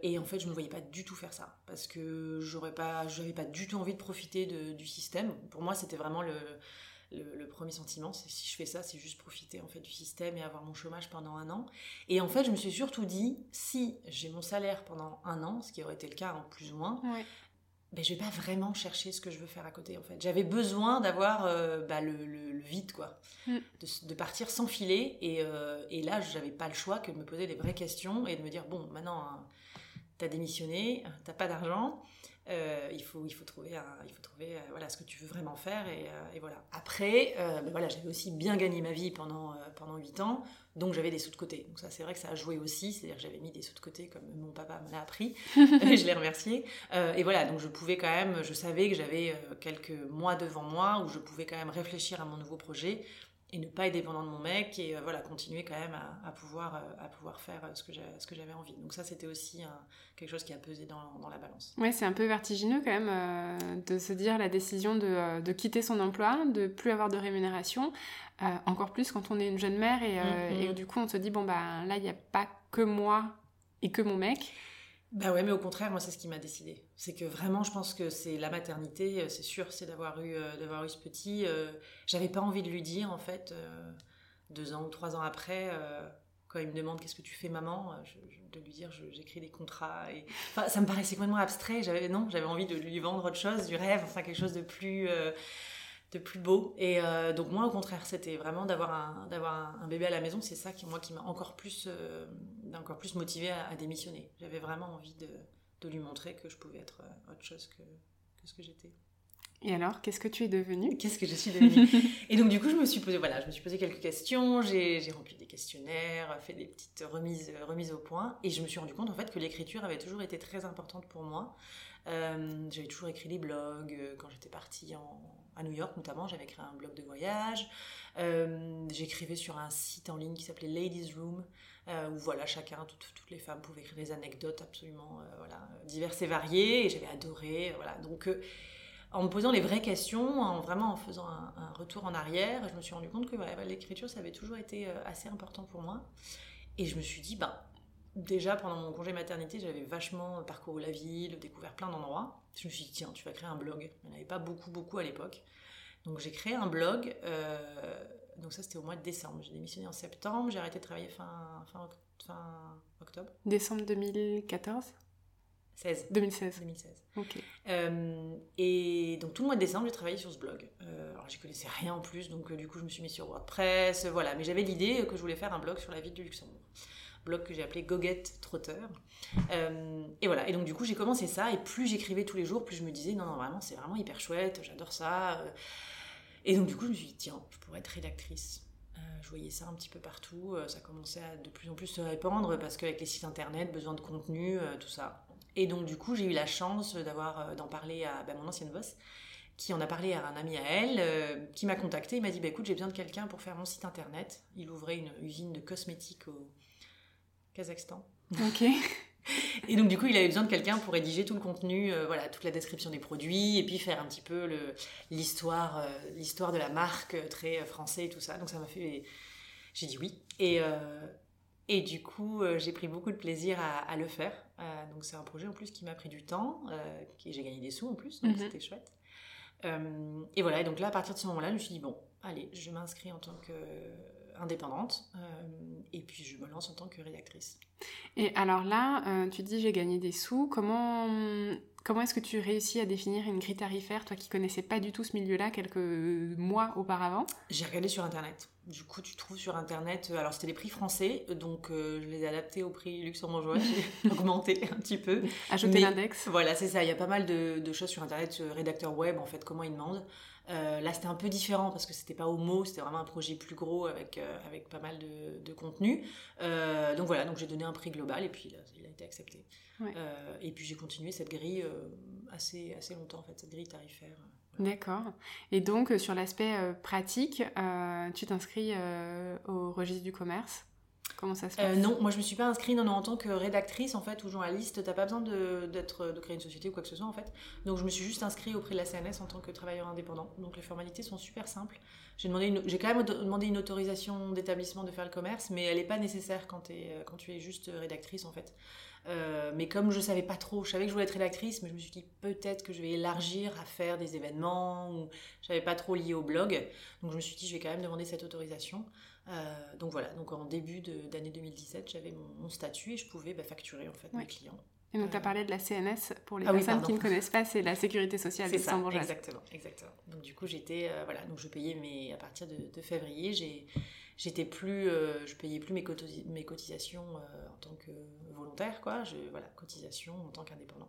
Et en fait, je ne me voyais pas du tout faire ça parce que j'aurais pas, j'avais pas du tout envie de profiter du système. Pour moi, c'était vraiment le, le, premier sentiment. C'est si je fais ça, c'est juste profiter en fait du système et avoir mon chômage pendant un an. Et en fait, je me suis surtout dit, si j'ai mon salaire pendant un an, ce qui aurait été le cas en plus ou moins, ouais. ben, je vais pas vraiment chercher ce que je veux faire à côté en fait. J'avais besoin d'avoir euh, bah, le, le, vide quoi, mm. de, partir sans filet. Et, euh, et là, j'avais pas le choix que de me poser des vraies questions et de me dire bon, maintenant. Hein, t'as démissionné, t'as pas d'argent, euh, il, faut, il faut trouver, il faut trouver euh, voilà, ce que tu veux vraiment faire. Et, euh, voilà. Après, ben voilà, j'avais aussi bien gagné ma vie pendant, pendant 8 ans, donc j'avais des sous de côté. Donc ça, c'est vrai que ça a joué aussi, c'est-à-dire que j'avais mis des sous de côté comme mon papa me l'a appris, et je l'ai remercié. et voilà, donc je pouvais quand même, je savais que j'avais quelques mois devant moi où je pouvais quand même réfléchir à mon nouveau projet et ne pas être dépendant de mon mec et euh, voilà continuer quand même à, pouvoir euh, à pouvoir faire euh, ce que ce que j'avais envie. Donc ça c'était aussi quelque chose qui a pesé dans, dans la balance.
Ouais c'est un peu vertigineux quand même de se dire la décision de, de, quitter son emploi de plus avoir de rémunération encore plus quand on est une jeune mère et, mm-hmm. et du coup on se dit bon bah là il n'y a pas que moi et que mon mec
bah ouais, mais au contraire, moi, c'est ce qui m'a décidé. C'est que vraiment, je pense que c'est la maternité, euh, c'est sûr, c'est d'avoir eu, euh, d'avoir eu ce petit. Euh, j'avais pas envie de lui dire, en fait, deux ans ou trois ans après, quand il me demande qu'est-ce que tu fais, maman, de lui dire j'écris des contrats. Ça me paraissait complètement abstrait. Non, j'avais envie de lui vendre autre chose, du rêve, enfin quelque chose de plus de plus beau. Et euh, donc moi, au contraire, c'était vraiment d'avoir un, d'avoir un, bébé à la maison. C'est ça qui, moi, qui m'a encore plus, euh, encore plus motivé à, démissionner. J'avais vraiment envie de, de, lui montrer que je pouvais être euh, autre chose que, que ce que j'étais.
Et alors, qu'est-ce que tu es devenue?
Qu'est-ce que je suis devenue? Et donc, du coup, je me suis posé, voilà, je me suis posé quelques questions, j'ai rempli des questionnaires, fait des petites remises, remises au point, et je me suis rendu compte, en fait, que l'écriture avait toujours été très importante pour moi. Euh, j'avais toujours écrit des blogs, euh, quand j'étais partie à New York notamment, j'avais écrit un blog de voyage. Euh, j'écrivais sur un site en ligne qui s'appelait Ladies Room, où voilà, chacun, toutes, les femmes pouvaient écrire des anecdotes absolument voilà, diverses et variées, et j'avais adoré. Voilà. Donc, en me posant les vraies questions, en vraiment en faisant un, retour en arrière, je me suis rendu compte que l'écriture, ça avait toujours été euh, assez important pour moi. Et je me suis dit, ben, déjà pendant mon congé maternité, j'avais vachement parcouru la ville, découvert plein d'endroits. Je me suis dit, tiens, tu vas créer un blog. Il n'y en avait pas beaucoup, beaucoup à l'époque. Donc j'ai créé un blog. Euh, donc ça, c'était au mois de décembre. J'ai démissionné en septembre. J'ai arrêté de travailler fin, fin, fin octobre.
Décembre 2014 2016.
2016. Euh, et donc tout le mois de décembre, j'ai travaillé sur ce blog. Euh, alors j'y connaissais rien en plus, donc euh, du coup je me suis mis sur WordPress, voilà. Mais j'avais l'idée que je voulais faire un blog sur la ville du Luxembourg. Blog que j'ai appelé Goguette Trotter. et voilà. Et donc du coup j'ai commencé ça, et plus j'écrivais tous les jours, plus je me disais non, non, vraiment, c'est vraiment hyper chouette, j'adore ça. Et donc du coup je me suis dit, tiens, je pourrais être rédactrice je voyais ça un petit peu partout, ça commençait à de plus en plus se répandre parce qu'avec les sites internet, besoin de contenu, tout ça. Et donc, du coup, j'ai eu la chance d'avoir, euh, d'en parler à bah, mon ancienne boss, qui en a parlé à un ami à elle, euh, qui m'a contacté. Il m'a dit bah, écoute, j'ai besoin de quelqu'un pour faire mon site internet. Il ouvrait une usine de cosmétiques au Kazakhstan.
Ok.
Et donc, du coup, il avait besoin de quelqu'un pour rédiger tout le contenu, euh, voilà, toute la description des produits, et puis faire un petit peu l'histoire l'histoire de la marque, très français et tout ça. Donc, ça m'a fait. J'ai dit oui. Et, et du coup, euh, j'ai pris beaucoup de plaisir à, le faire. Euh, donc c'est un projet en plus qui m'a pris du temps, euh, j'ai gagné des sous en plus, donc mhm. c'était chouette. et voilà, et donc là, à partir de ce moment-là, je me suis dit, bon, allez, je m'inscris en tant qu'indépendante, et puis je me lance en tant que rédactrice.
Et alors là, tu dis, j'ai gagné des sous, comment Comment est-ce que tu réussis à définir une grille tarifaire, toi qui connaissais pas du tout ce milieu-là quelques mois auparavant?
J'ai regardé sur Internet. Du coup, tu trouves sur Internet, euh, alors c'était les prix français, donc euh, je les ai adaptés au prix luxembourgeois, j'ai augmenté un petit peu.
Ajouter l'index
Voilà, c'est ça, il y a pas mal de, choses sur Internet, euh, rédacteur web, en fait, comment ils demandent. Là, c'était un peu différent parce que c'était pas au mot, c'était vraiment un projet plus gros avec, avec pas mal de, contenu. donc voilà, donc j'ai donné un prix global et puis il a été accepté. et puis j'ai continué cette grille assez, assez longtemps, en fait, cette grille tarifaire.
D'accord. Et donc, euh, sur l'aspect euh, pratique, euh, tu t'inscris au registre du commerce? Comment ça se passe
Non, moi je me suis pas inscrite non, en tant que rédactrice en fait ou journaliste. T'as pas besoin de, de créer une société ou quoi que ce soit en fait. Donc je me suis juste inscrite auprès de la CNS en tant que travailleur indépendant. Donc les formalités sont super simples. J'ai demandé, j'ai quand même demandé une autorisation d'établissement de faire le commerce, mais elle n'est pas nécessaire quand, es, quand tu es juste rédactrice en fait. Euh, mais comme je savais pas trop, je savais que je voulais être rédactrice, mais je me suis dit peut-être que je vais élargir à faire des événements ou je savais pas trop lié au blog. Donc je me suis dit je vais quand même demander cette autorisation. Euh, donc voilà, donc en début d'année 2017, j'avais mon, statut et je pouvais bah, facturer en fait mes clients.
Et donc, tu as parlé de la CNS, pour les ah personnes qui ne connaissent pas, c'est la sécurité sociale
des Exactement, exactement. Donc, du coup, j'étais, euh, voilà, donc je payais mes, à partir de, de février, j'étais plus, euh, je payais plus mes, mes cotisations euh, en tant que volontaire, quoi. Je, voilà, cotisation en tant qu'indépendant.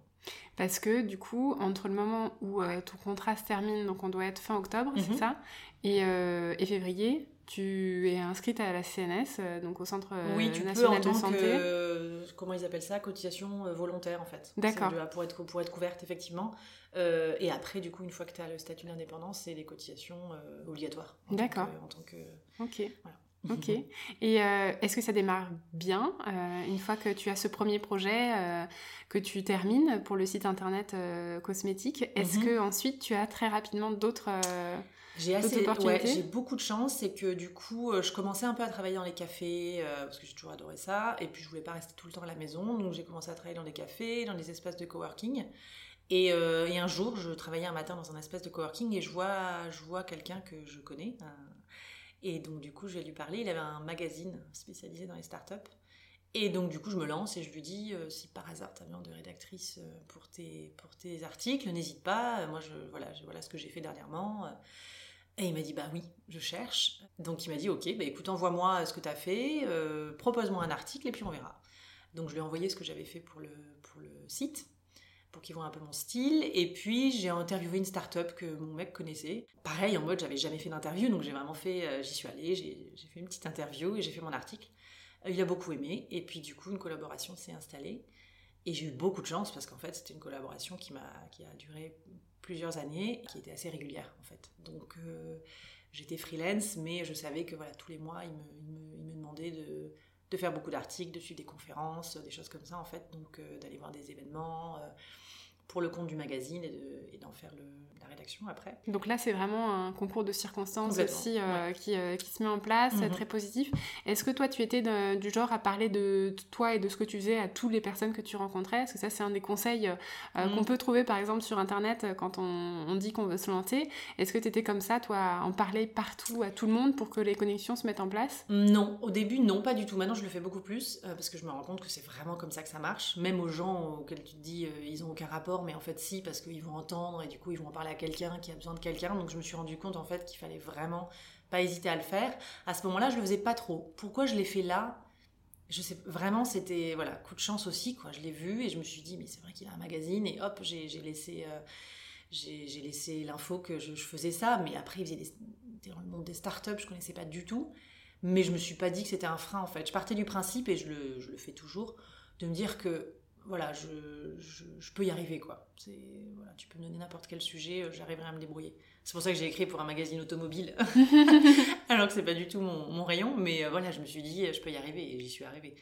Parce que du coup, entre le moment où euh, ton contrat se termine, donc on doit être fin octobre, c'est mhm. ça, et, et, février, tu es inscrite à la CNS, donc au Centre oui, tu national peux, en de santé.
Que, comment ils appellent ça Cotisation volontaire en fait.
D'accord.
Pour être, pour être couverte effectivement. et après, du coup, une fois que tu as le statut d'indépendance, c'est des cotisations obligatoires.
D'accord.
En tant que.
Ok. Voilà. Ok. Et euh, est-ce que ça démarre bien euh, une fois que tu as ce premier projet euh, que tu termines pour le site internet cosmétique Est-ce mhm. que ensuite tu as très rapidement d'autres
j'ai assez, ouais, j'ai beaucoup de chance, c'est que du coup, je commençais un peu à travailler dans les cafés parce que j'ai toujours adoré ça, et puis je voulais pas rester tout le temps à la maison, donc j'ai commencé à travailler dans des cafés, dans des espaces de coworking. Et, et un jour, je travaillais un matin dans un espace de coworking et je vois, je vois quelqu'un que je connais, et donc, du coup, je vais lui parler. Il avait un magazine spécialisé dans les startups. Et donc, du coup, je me lance et je lui dis euh, si par hasard tu as besoin de rédactrice euh, pour tes, pour tes articles, n'hésite pas. Moi, je, voilà, je, voilà ce que j'ai fait dernièrement. Et il m'a dit bah oui, je cherche. Donc, il m'a dit ok, bah, écoute, envoie-moi ce que tu as fait, euh, propose-moi un article et puis on verra. Donc, je lui ai envoyé ce que j'avais fait pour le, pour le site pour qu'ils voient un peu mon style. Et puis j'ai interviewé une start-up que mon mec connaissait. Pareil, en mode j'avais jamais fait d'interview, donc j'ai vraiment fait, euh, j'y suis allée, j'ai fait une petite interview et j'ai fait mon article. il a beaucoup aimé, et puis du coup une collaboration s'est installée. Et j'ai eu beaucoup de chance parce qu'en fait c'était une collaboration qui, qui a duré plusieurs années, qui était assez régulière en fait. Donc j'étais freelance, mais je savais que voilà, tous les mois, il me, il me demandait de de faire beaucoup d'articles, de suivre des conférences, des choses comme ça en fait, donc euh, d'aller voir des événements euh, pour le compte du magazine et d'en faire le, rédaction après.
Donc là, c'est vraiment un concours de circonstances aussi euh, qui, euh, qui, se met en place, mhm. très positif. Est-ce que toi, tu étais du genre à parler de toi et de ce que tu faisais à toutes les personnes que tu rencontrais? Est-ce que ça, c'est un des conseils euh, mhm. qu'on peut trouver, par exemple, sur Internet quand on, on dit qu'on veut se lancer Est-ce que tu étais comme ça, toi, à en parler partout, à tout le monde, pour que les connexions se mettent en place?
Non, au début, non, pas du tout. Maintenant, je le fais beaucoup plus, parce que je me rends compte que c'est vraiment comme ça que ça marche. Même aux gens auxquels tu te dis, ils ont aucun rapport, mais en fait, si, parce qu'ils vont entendre, et du coup, ils vont en parler à quelqu'un qui a besoin de quelqu'un. Donc je me suis rendu compte en fait qu'il fallait vraiment pas hésiter à le faire. À ce moment-là, je le faisais pas trop. Pourquoi je l'ai fait là? Je sais vraiment c'était voilà coup de chance aussi quoi je l'ai vu et je me suis dit mais c'est vrai qu'il a un magazine et hop j'ai laissé euh, j'ai laissé l'info que je, faisais ça mais après il faisait dans le monde des startups je connaissais pas du tout mais je me suis pas dit que c'était un frein en fait je partais du principe et je le, je le fais toujours de me dire que voilà, je, je, peux y arriver, quoi. Voilà, tu peux me donner n'importe quel sujet, euh, j'arriverai à me débrouiller. C'est pour ça que j'ai écrit pour un magazine automobile, alors que c'est pas du tout mon, rayon, mais euh, voilà, je me suis dit, je peux y arriver, et j'y suis arrivée.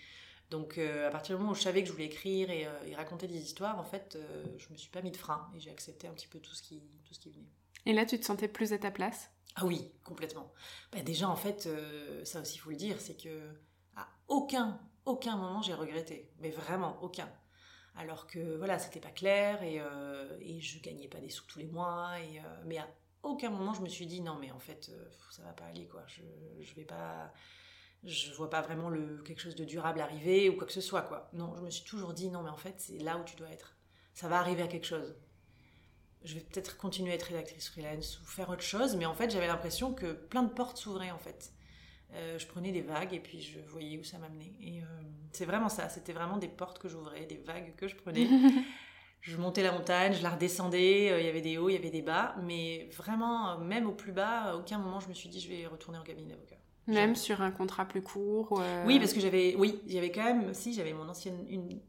Donc, euh, à partir du moment où je savais que je voulais écrire et, raconter des histoires, en fait, je me suis pas mis de frein, et j'ai accepté un petit peu tout ce, qui, tout ce qui venait.
Et là, tu te sentais plus à ta place?
Ah oui, complètement. Bah, déjà, en fait, ça aussi, il faut le dire, c'est que à aucun, aucun moment j'ai regretté, mais vraiment aucun alors que voilà, c'était pas clair et, euh, et, je gagnais pas des sous tous les mois. Et, euh, mais à aucun moment je me suis dit non, mais en fait, euh, ça va pas aller quoi. Je, je vais pas, je vois pas vraiment le, quelque chose de durable arriver ou quoi que ce soit quoi. Non, je me suis toujours dit non, mais en fait, c'est là où tu dois être. Ça va arriver à quelque chose. Je vais peut-être continuer à être rédactrice freelance ou faire autre chose, mais en fait, j'avais l'impression que plein de portes s'ouvraient en fait. Euh, je prenais des vagues et puis je voyais où ça m'amenait. Et euh, c'est vraiment ça, c'était vraiment des portes que j'ouvrais, des vagues que je prenais. je montais la montagne, je la redescendais, euh, il y avait des hauts, il y avait des bas, mais vraiment, même au plus bas, à aucun moment je me suis dit je vais retourner en cabinet d'avocat.
Même sur un contrat plus court
Oui, parce que j'avais, oui, j'avais quand même, si, j'avais mon ancienne, une,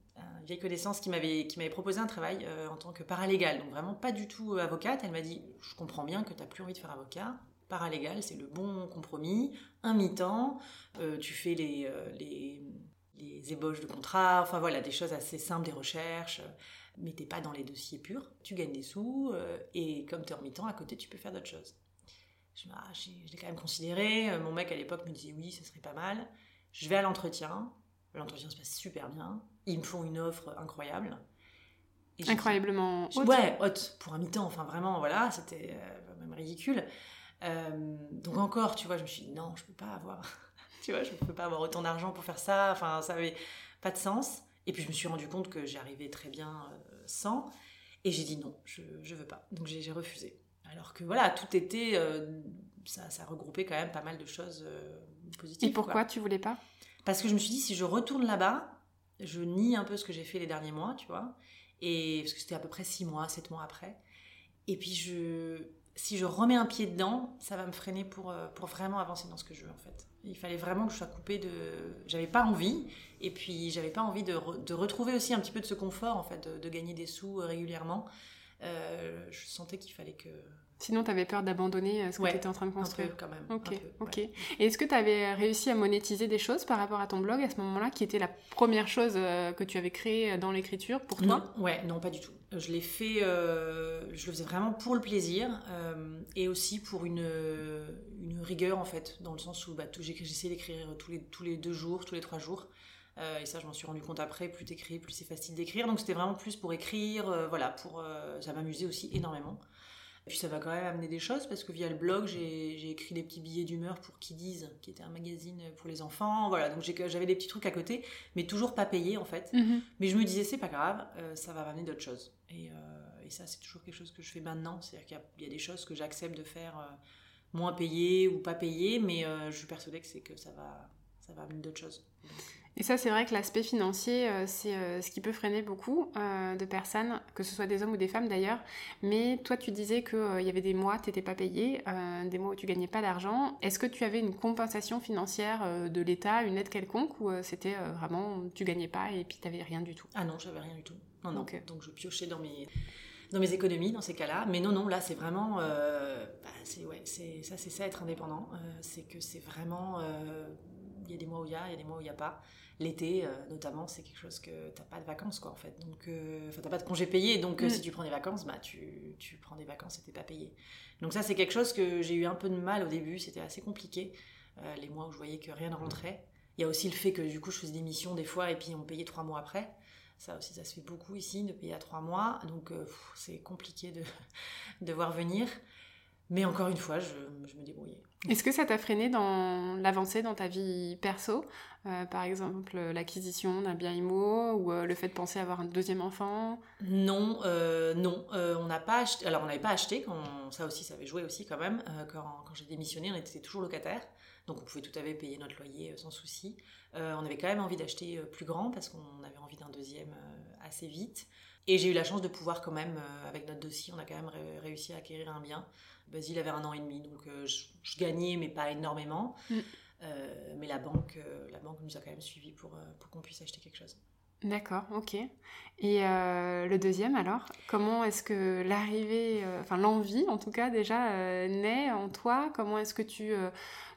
vieille connaissance qui m'avait, qui m'avait proposé un travail en tant que paralégale, donc vraiment pas du tout avocate. Elle m'a dit, je comprends bien que tu n'as plus envie de faire avocat, paralégal, c'est le bon compromis, un mi-temps, euh, tu fais les, euh, les, les, ébauches de contrat, enfin voilà, des choses assez simples, des recherches, mais t'es pas dans les dossiers purs, tu gagnes des sous, euh, et comme tu es en mi-temps, à côté, tu peux faire d'autres choses. Je, ah, l'ai quand même considéré, mon mec à l'époque me disait oui, ce serait pas mal. Je vais à l'entretien, l'entretien se passe super bien, ils me font une offre incroyable.
Incroyablement haute.
Ouais, haute, pour un mi-temps, enfin vraiment, voilà, c'était même ridicule. Euh, donc encore, tu vois, je me suis dit non, je peux pas avoir, tu vois, je peux pas avoir autant d'argent pour faire ça. Enfin, ça avait pas de sens. Et puis je me suis rendu compte que j'arrivais très bien euh, sans. Et j'ai dit non, je, je veux pas. Donc j'ai refusé. Alors que voilà, tout était, euh, ça, ça, regroupait quand même pas mal de choses positives.
Et pourquoi tu voulais pas?
Parce que je me suis dit si je retourne là-bas, je nie un peu ce que j'ai fait les derniers mois, tu vois. Et parce que c'était à peu près six mois, sept mois après. Et puis je, si je remets un pied dedans, ça va me freiner pour, euh, pour vraiment avancer dans ce que je veux en fait. Il fallait vraiment que je sois coupée de... J'avais pas envie, et puis j'avais pas envie de, de, retrouver aussi un petit peu de ce confort en fait, de, gagner des sous euh, régulièrement. Euh, je sentais qu'il fallait que...
Sinon, tu avais peur d'abandonner ce que tu étais en train de construire.
Un peu, quand même.
Ok, ok. Et est-ce que tu avais réussi à monétiser des choses par rapport à ton blog à ce moment-là, qui était la première chose que tu avais créée dans l'écriture pour
toi? Non, ouais, non, pas du tout. Je l'ai fait, euh, je le faisais vraiment pour le plaisir euh, et aussi pour une, rigueur en fait, dans le sens où bah, j'essayais d'écrire tous les, tous les deux jours, tous les trois jours. Euh, et ça, je m'en suis rendu compte après, plus t'écris, plus c'est facile d'écrire. Donc c'était vraiment plus pour écrire, voilà, pour, ça m'amusait aussi énormément. Et puis ça va quand même amener des choses parce que via le blog, j'ai écrit des petits billets d'humeur pour Kiddies, qui était un magazine pour les enfants. Voilà, donc j'avais des petits trucs à côté, mais toujours pas payés en fait. Mm-hmm. Mais je me disais, c'est pas grave, ça va m'amener d'autres choses. Euh, et, ça, c'est toujours quelque chose que je fais maintenant. C'est-à-dire qu'il y, a des choses que j'accepte de faire euh, moins payées ou pas payées, mais euh, je suis persuadée que c'est que ça va, ça va amener d'autres choses.
Et ça, c'est vrai que l'aspect financier, euh, c'est euh, ce qui peut freiner beaucoup euh, de personnes, que ce soit des hommes ou des femmes d'ailleurs. Mais toi, tu disais qu'il y avait des mois, tu n'étais pas payé, des mois où tu gagnais pas d'argent. Est-ce que tu avais une compensation financière de l'État, une aide quelconque, ou c'était vraiment tu gagnais pas et puis tu n'avais rien du tout?
Ah non, j'avais rien du tout. Non, non. Donc je piochais dans mes dans mes économies dans ces cas-là. Mais non, non, là, c'est vraiment. bah, c'est, ouais, c'est, ça, c'est ça, être indépendant. c'est que c'est vraiment. Y a des mois où il y a, il y a des mois où il n'y a pas. L'été euh, notamment c'est quelque chose que t'as pas de vacances quoi en fait. Donc euh, enfin t'as pas de congés payés. Donc euh, mm. si tu prends des vacances bah tu, tu prends des vacances et t'es pas payé. Donc ça c'est quelque chose que j'ai eu un peu de mal au début. C'était assez compliqué les mois où je voyais que rien ne rentrait. Il y a aussi le fait que du coup je faisais des missions des fois et puis on payait trois mois après. Ça aussi ça se fait beaucoup ici de payer à trois mois. Donc c'est compliqué de, de voir venir. Mais encore une fois, je, je me débrouillais.
Est-ce que ça t'a freiné dans l'avancée dans ta vie perso euh, Par exemple, l'acquisition d'un bien immo ou euh, le fait de penser avoir un deuxième enfant?
Non, euh, non. on n'a pas acheté. Alors, on n'avait pas acheté. Quand... Ça aussi, ça avait joué aussi quand même. quand, quand j'ai démissionné, on était toujours locataire. Donc, on pouvait tout à fait payer notre loyer sans souci. on avait quand même envie d'acheter plus grand parce qu'on avait envie d'un deuxième assez vite. Et j'ai eu la chance de pouvoir quand même, avec notre dossier, on a quand même réussi à acquérir un bien. Basile avait un an et demi, donc euh, je, gagnais, mais pas énormément. Mm. Euh, mais la banque, euh, la banque nous a quand même suivis pour, pour qu'on puisse acheter quelque chose.
D'accord, ok. Et le deuxième alors, comment est-ce que l'arrivée, enfin l'envie en tout cas déjà naît en toi? Comment est-ce que tu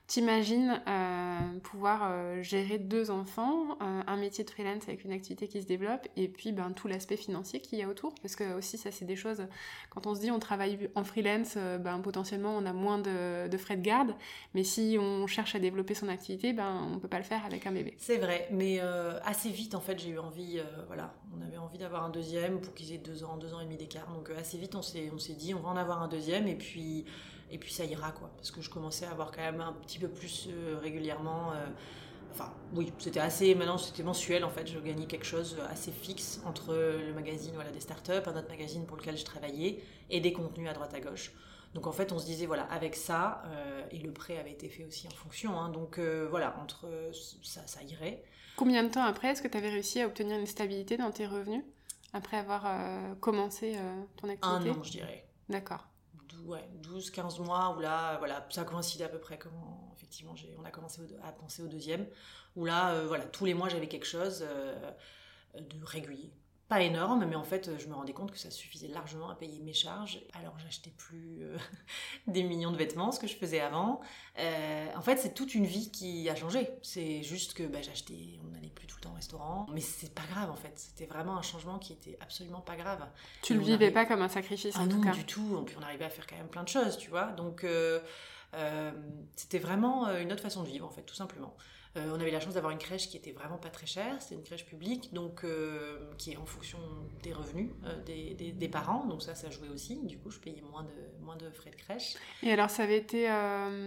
T'imagines euh, pouvoir euh, gérer deux enfants, euh, un métier de freelance avec une activité qui se développe, et puis ben, tout l'aspect financier qu'il y a autour, parce que aussi ça c'est des choses, quand on se dit on travaille en freelance, ben, potentiellement on a moins de, frais de garde, mais si on cherche à développer son activité, ben, on peut pas le faire avec un bébé.
C'est vrai, mais assez vite en fait j'ai eu envie, voilà, on avait envie d'avoir un deuxième pour qu'ils aient deux ans, deux ans et demi d'écart, donc assez vite on s'est dit on va en avoir un deuxième, et puis et puis ça ira quoi. Parce que je commençais à avoir quand même un petit peu plus euh, régulièrement euh, enfin oui c'était assez maintenant c'était mensuel en fait. Je gagnais quelque chose assez fixe entre le magazine voilà des startups un autre magazine pour lequel je travaillais et des contenus à droite à gauche. Donc en fait on se disait voilà avec ça euh, et le prêt avait été fait aussi en fonction hein, donc voilà entre ça ça irait.
Combien de temps après est-ce que tu avais réussi à obtenir une stabilité dans tes revenus après avoir commencé ton activité?
un an je dirais.
D'accord
ouais, 12-15 mois où là, voilà, ça coïncide à peu près quand effectivement on a commencé à penser au deuxième, où là, euh, voilà, tous les mois j'avais quelque chose euh, de régulier pas énorme, mais en fait, je me rendais compte que ça suffisait largement à payer mes charges. Alors, j'achetais plus euh, des millions de vêtements, ce que je faisais avant. En fait, c'est toute une vie qui a changé. C'est juste que bah, j'achetais, on n'allait restaurant. Mais c'est pas grave, en fait. C'était vraiment un changement qui était absolument pas grave.
Tu ne le vivais pas comme un sacrifice,
ah
en
non,
tout cas.
du tout. Puis on arrivait à faire quand même plein de choses, tu vois. Donc, euh, c'était vraiment une autre façon de vivre, en fait, tout simplement. Euh, on avait la chance d'avoir une crèche qui était vraiment pas très chère, c'était une crèche publique, donc euh, qui est en fonction des revenus euh, des, parents, donc ça, ça jouait aussi. Du coup, je payais moins de, moins de frais de crèche.
Et alors, ça avait été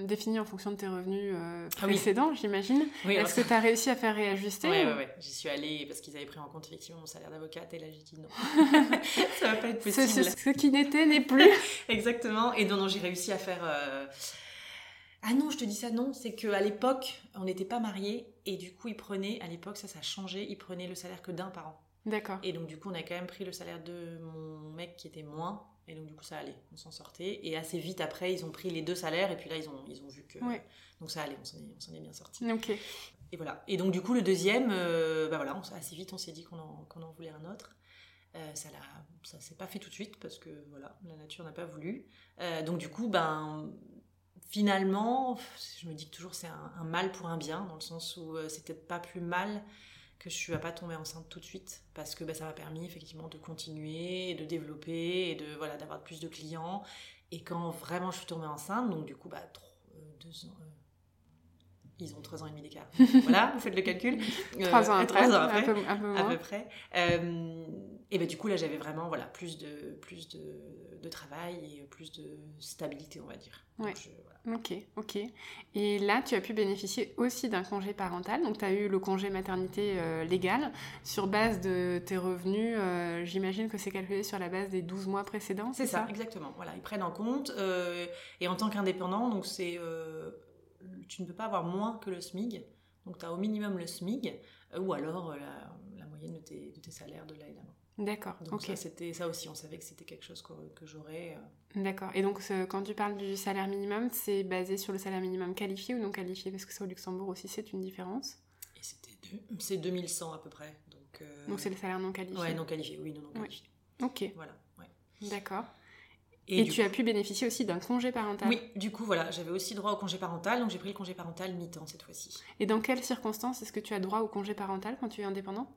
défini en fonction de tes revenus ah précédents, j'imagine. Est-ce que tu as réussi à faire réajuster
Oui, oui, J'y suis allée parce qu'ils avaient pris en compte effectivement mon salaire d'avocate et là, j'ai dit non. ça va pas être possible.
Ce, qui n'était n'est plus.
Exactement. Et non, non, j'ai réussi à faire ah non, je te dis ça, non, c'est qu'à l'époque, on n'était pas mariés et du coup, ils prenaient, à l'époque, ça, ça a changé, ils prenaient le salaire que d'un par an.
D'accord.
Et donc, du coup, on a quand même pris le salaire de mon mec qui était moins. Et donc, du coup, ça allait, on s'en sortait. Et assez vite après, ils ont pris les deux salaires et puis là, ils ont, ils ont vu que. Donc, ça allait, on s'en est, bien sorti.
Ok.
Et voilà. Et donc, du coup, le deuxième, euh, bah voilà, assez vite, on s'est dit qu'on en, en, voulait un autre. Euh, ça ça s'est pas fait tout de suite parce que voilà, la nature n'a pas voulu. Euh, donc, du coup, ben finalement, je me dis que toujours c'est un, mal pour un bien, dans le sens où euh, c'était pas plus mal que je ne pas tomber enceinte tout de suite, parce que bah, ça m'a permis effectivement de continuer, de développer, et de voilà d'avoir plus de clients. Et quand vraiment je suis tombée enceinte, donc du coup, bah, euh, deux ans, ils ont trois ans et demi d'écart. voilà, vous faites le calcul.
Trois ans après, ans
après un, peu, un peu moins. à peu près. et ben du coup là, j'avais vraiment voilà plus de plus de, de, travail et plus de stabilité, on va dire.
Ouais. Ok, ok. Et là, tu as pu bénéficier aussi d'un congé parental. Donc, tu as eu le congé maternité euh, légal sur base de tes revenus. Euh, j'imagine que c'est calculé sur la base des 12 mois précédents.
C'est ça, exactement. Voilà, ils prennent en compte. Euh, et en tant qu'indépendant, donc c'est tu ne peux pas avoir moins que le SMIG. Donc tu as au minimum le SMIG ou alors la, moyenne de tes, de tes salaires de là et d'avant.
D'accord.
Donc ça, c'était ça aussi, on savait que c'était quelque chose que, que j'aurais.
D'accord. Et donc quand tu parles du salaire minimum, c'est basé sur le salaire minimum qualifié ou non qualifié? Parce que c'est au Luxembourg aussi, c'est une différence.
Et c'était c'est 2100 à peu près. Donc
donc c'est le salaire non qualifié.
Ouais, non qualifié, oui, non, non qualifié.
Ok.
Voilà.
D'accord. Et, tu as pu bénéficier aussi d'un congé parental
Oui, du coup, voilà, j'avais aussi droit au congé parental, donc j'ai pris le congé parental mi-temps cette fois-ci.
Et dans quelles circonstances est-ce que tu as droit au congé parental quand tu es indépendant?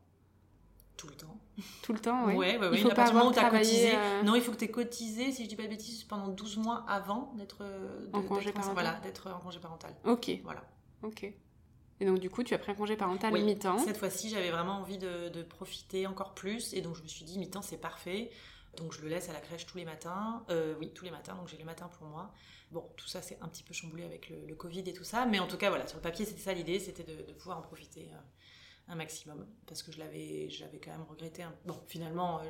Tout le temps.
Tout le temps, oui.
Ouais, ouais, Il faut pas avoir cotisé. Euh, non, il faut que tu aies cotisé, si je dis pas de bêtises, pendant 12 mois avant d'être
en congé parental.
Voilà, d'être en congé parental.
Ok.
Voilà.
Ok. Et donc, du coup, tu as pris un congé parental mi-temps.
Cette fois-ci, j'avais vraiment envie de, de, profiter encore plus. Et donc, je me suis dit, mi-temps, c'est parfait. Donc je le laisse à la crèche tous les matins. Euh, oui, tous les matins, donc j'ai le matin pour moi. Bon, tout ça c'est un petit peu chamboulé avec le, Covid et tout ça, mais en tout cas voilà, sur le papier c'était ça l'idée, c'était de, pouvoir en profiter. Euh, un maximum parce que je l'avais quand même regretté bon finalement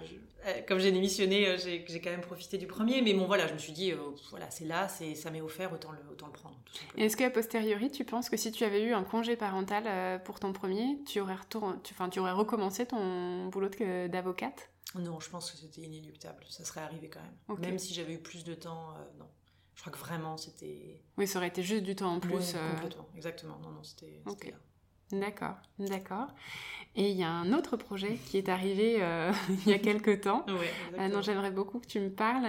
euh, comme j'ai démissionné j'ai quand même profité du premier mais bon voilà je me suis dit voilà c'est là c'est ça m'est offert autant le autant le prendre
est-ce qu'à posteriori tu penses que si tu avais eu un congé parental pour ton premier tu aurais tu aurais recommencé ton boulot d'avocate?
Non, je pense que c'était inéluctable. Ça serait arrivé quand même. Même si j'avais eu plus de temps, euh, non. Je crois que vraiment c'était.
Oui, ça aurait été juste du temps en plus.
Euh. complètement, exactement. Non, non, c'était là.
D'accord, d'accord. Et il y a un autre projet qui est arrivé euh, il y a quelques temps.
Ouais,
non, j'aimerais beaucoup que tu me parles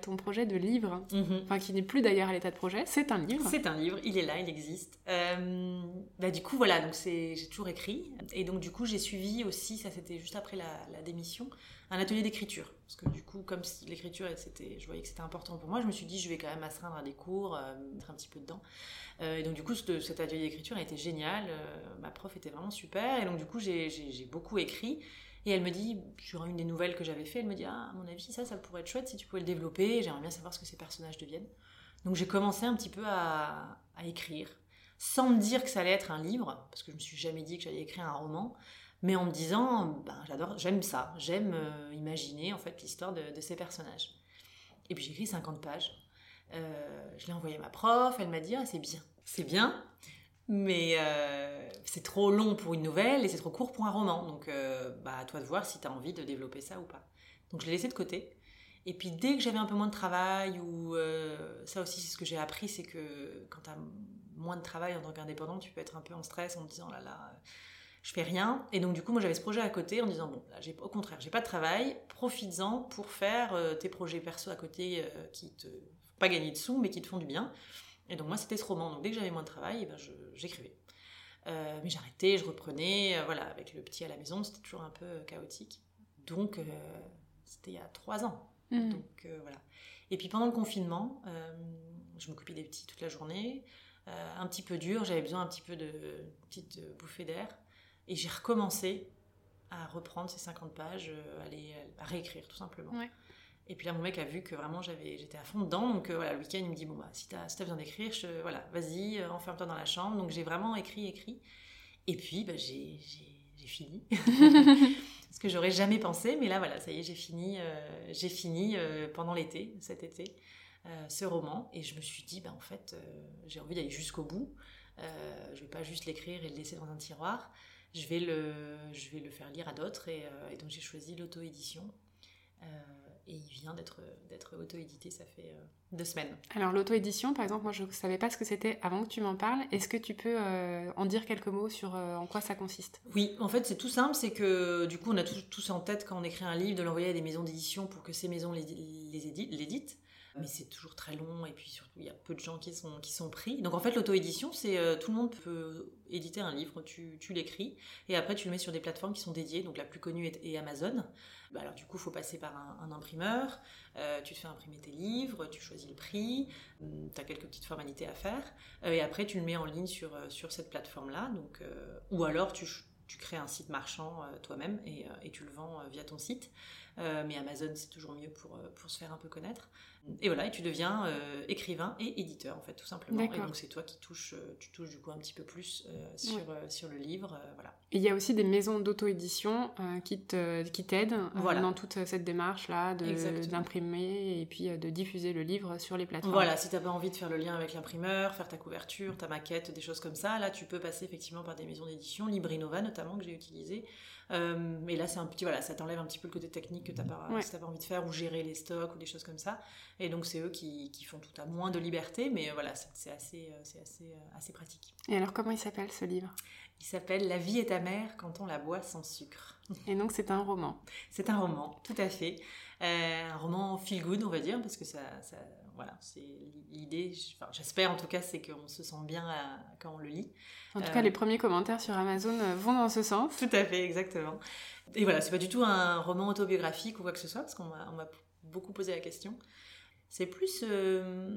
ton projet de livre,
mhm.
enfin qui n'est plus d'ailleurs à l'état de projet. C'est un livre.
C'est un livre. Il est là, il existe. bah, du coup, voilà. Donc c'est, j'ai toujours écrit. Et donc du coup, j'ai suivi aussi. Ça, c'était juste après la, la démission un atelier d'écriture. Parce que du coup, comme l'écriture, je voyais que c'était important pour moi, je me suis dit, je vais quand même astreindre à des cours, euh, mettre un petit peu dedans. Euh, et donc du coup, cet atelier d'écriture a été génial. Euh, ma prof était vraiment super. Et donc du coup, j'ai beaucoup écrit. Et elle me dit, sur une des nouvelles que j'avais fait, elle me dit, ah, à mon avis, ça, ça pourrait être chouette si tu pouvais le développer. J'aimerais bien savoir ce que ces personnages deviennent. Donc j'ai commencé un petit peu à, à écrire, sans me dire que ça allait être un livre, parce que je me suis jamais dit que j'allais écrire un roman mais en me disant, ben, j'adore, j'aime ça, j'aime euh, imaginer en fait l'histoire de, ces personnages. Et puis j'ai écrit 50 pages. Euh, je l'ai envoyé à ma prof, elle m'a dit, ah, c'est bien, c'est bien, mais euh, c'est trop long pour une nouvelle et c'est trop court pour un roman. Donc bah, à toi de voir si tu as envie de développer ça ou pas. Donc je l'ai laissé de côté. Et puis dès que j'avais un peu moins de travail, ou ça aussi c'est ce que j'ai appris, c'est que quand tu as moins de travail en tant qu'indépendant, tu peux être un peu en stress en te disant, oh là là je fais rien. Et donc, du coup, moi, j'avais ce projet à côté en disant, bon, là, j'ai, au contraire, j'ai pas de travail, profites-en pour faire euh, tes projets perso à côté euh, qui te pas gagner de sous, mais qui te font du bien. Et donc, moi, c'était ce roman. Donc, dès que j'avais moins de travail, eh ben, j'écrivais. Euh, mais j'arrêtais, je reprenais. voilà, avec le petit à la maison, c'était toujours un peu chaotique. Donc, c'était il y a trois ans. Mmh. Donc, voilà. Et puis, pendant le confinement, je m'occupais des petits toute la journée. un petit peu dur, j'avais besoin un petit peu de petite bouffée d'air. Et j'ai recommencé à reprendre ces 50 pages, euh, à, les, à réécrire tout simplement. Et puis là, mon mec a vu que vraiment j'avais, j'étais à fond dedans. Donc euh, voilà, le week-end, il me dit Bon, bah, si t'as as besoin d'écrire, voilà, vas-y, euh, enferme-toi dans la chambre. Donc j'ai vraiment écrit, écrit. Et puis, bah, j'ai fini. Ce que j'aurais jamais pensé. Mais là, voilà, ça y est, j'ai fini, j'ai fini pendant l'été, cet été, ce roman. Et je me suis dit bah, En fait, j'ai envie d'aller jusqu'au bout. je vais pas juste l'écrire et le laisser dans un tiroir je vais le, je vais le faire lire à d'autres. Et, euh, donc j'ai choisi l'auto-édition. Euh, et il vient d'être, d'être auto-édité, ça fait euh, deux semaines.
Alors l'auto-édition, par exemple, moi je ne savais pas ce que c'était avant que tu m'en parles. Est-ce que tu peux en dire quelques mots sur en quoi ça consiste?
Oui, en fait c'est tout simple, c'est que du coup on a tous, en tête quand on écrit un livre de l'envoyer à des maisons d'édition pour que ces maisons les, les l'éditent mais c'est toujours très long et puis surtout il y a peu de gens qui sont, qui sont pris. Donc en fait l'auto-édition, c'est euh, tout le monde peut éditer un livre, tu, tu l'écris et après tu le mets sur des plateformes qui sont dédiées, donc la plus connue est, Amazon. Bah, alors du coup il faut passer par un, imprimeur, euh, tu te fais imprimer tes livres, tu choisis le prix, hum, tu as quelques petites formalités à faire euh, et après tu le mets en ligne sur, sur cette plateforme-là. Donc, ou alors tu, tu crées un site marchand toi-même et, et, tu le vends via ton site. Mais Amazon, c'est toujours mieux pour, pour se faire un peu connaître. Et voilà, et tu deviens euh, écrivain et éditeur, en fait, tout simplement. Et donc, c'est toi qui touches, euh, tu touches du coup un petit peu plus euh, sur, sur le livre. voilà.
il y a aussi des maisons d'auto-édition qui t'aident qui voilà. dans toute cette démarche-là d'imprimer et puis de diffuser le livre sur les plateformes.
Voilà, si tu n'as pas envie de faire le lien avec l'imprimeur, faire ta couverture, ta maquette, des choses comme ça, là, tu peux passer effectivement par des maisons d'édition, Librinova notamment, que j'ai utilisé. Mais là, c'est un petit, voilà, ça t'enlève un petit peu le côté technique que tu n'as pas, pas envie de faire, ou gérer les stocks ou des choses comme ça. Et donc, c'est eux qui, qui, font tout à moins de liberté, mais voilà, c'est assez, euh, c'est assez, euh, assez pratique.
Et alors, comment il s'appelle ce livre?
Il s'appelle La vie est amère quand on la boit sans sucre.
Et donc, c'est un roman
C'est un roman, tout à fait. Euh, un roman feel good, on va dire, parce que ça, ça voilà, c'est l'idée. Enfin, j'espère en tout cas, c'est qu'on se sent bien quand on le lit.
En tout cas, les premiers commentaires sur Amazon vont dans ce sens.
Tout à fait, exactement. Et voilà, c'est pas du tout un roman autobiographique ou quoi que ce soit, parce qu'on m'a beaucoup posé la question. C'est plus euh,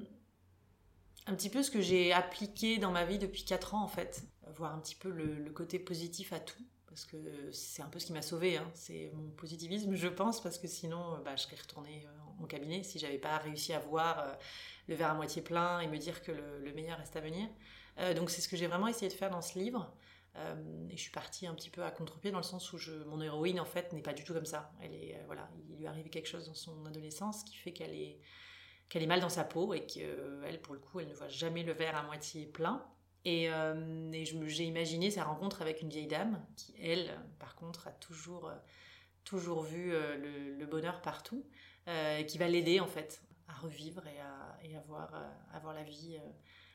un petit peu ce que j'ai appliqué dans ma vie depuis 4 ans en fait. Voir un petit peu le, côté positif à tout. Parce que c'est un peu ce qui m'a sauvé, hein. c'est mon positivisme, je pense, parce que sinon, euh, bah, je serais retournée euh, en cabinet si j'avais pas réussi à voir le verre à moitié plein et me dire que le, meilleur reste à venir. donc c'est ce que j'ai vraiment essayé de faire dans ce livre. et je suis partie un petit peu à contre-pied dans le sens où mon héroïne en fait n'est pas du tout comme ça. Elle est, voilà, il lui arrive quelque chose dans son adolescence qui fait qu'elle est, qu'elle est mal dans sa peau et qu'elle, pour le coup, elle ne voit jamais le verre à moitié plein. Et, euh, j'ai imaginé sa rencontre avec une vieille dame qui, elle, par contre, a toujours, euh, toujours vu euh, le, bonheur partout, et qui va l'aider, en fait, à revivre et à, et à, voir, voir la vie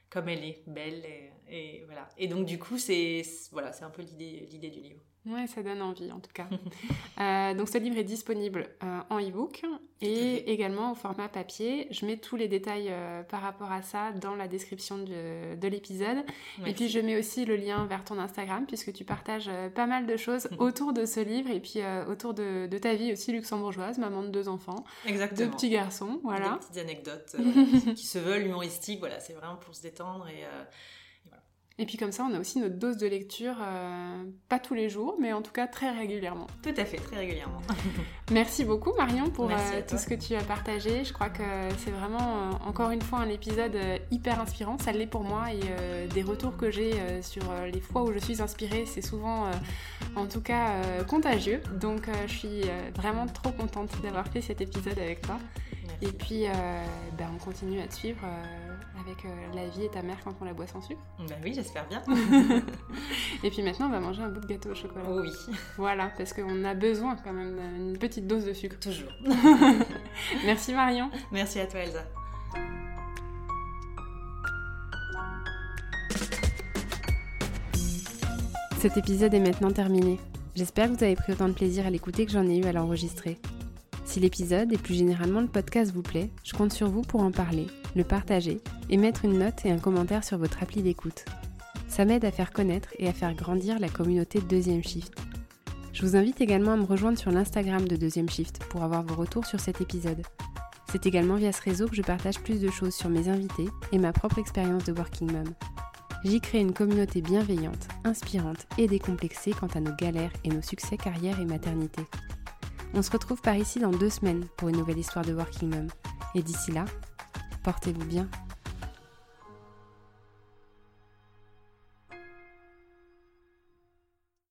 comme elle est, belle. Et, et, voilà. Et donc, du coup, c'est voilà, un peu l'idée du livre.
Ouais, ça donne envie en tout cas. Euh, donc ce livre est disponible euh, en e-book et également au format papier. Je mets tous les détails euh, par rapport à ça dans la description de, de l'épisode. Et puis je mets aussi le lien vers ton Instagram puisque tu partages pas mal de choses autour de ce livre et puis autour de, de, ta vie aussi luxembourgeoise, maman de deux enfants,
Exactement.
deux petits garçons, voilà.
Des petites anecdotes qui se veulent humoristiques, voilà, c'est vraiment pour se détendre et
et puis comme ça, on a aussi notre dose de lecture, euh, pas tous les jours, mais en tout cas très régulièrement.
Tout à fait, très régulièrement.
Merci beaucoup Marion pour euh, tout ce que tu as partagé. Je crois que c'est vraiment euh, encore une fois un épisode hyper inspirant. Ça l'est pour moi et des retours que j'ai sur les fois où je suis inspirée, c'est souvent en tout cas contagieux. Donc je suis vraiment trop contente d'avoir fait cet épisode avec toi. Et puis ben, on continue à te suivre avec euh, la vie et ta mère quand on la boit sans sucre.
Bah oui, j'espère bien.
et puis maintenant, on va manger un bout de gâteau au chocolat.
Oh oui.
Voilà, parce qu'on a besoin quand même d'une petite dose de sucre.
Toujours.
Merci Marion.
Merci à toi Elsa.
Cet épisode est maintenant terminé. J'espère que vous avez pris autant de plaisir à l'écouter que j'en ai eu à l'enregistrer. Si l'épisode et plus généralement le podcast vous plaît, je compte sur vous pour en parler, le partager et mettre une note et un commentaire sur votre appli d'écoute. Ça m'aide à faire connaître et à faire grandir la communauté Deuxième Shift. Je vous invite également à me rejoindre sur l'Instagram de Deuxième Shift pour avoir vos retours sur cet épisode. C'est également via ce réseau que je partage plus de choses sur mes invités et ma propre expérience de Working Mom. J'y crée une communauté bienveillante, inspirante et décomplexée quant à nos galères et nos succès carrière et maternité. On se retrouve par ici dans deux semaines pour une nouvelle histoire de Working Mom. Et d'ici là, portez-vous bien.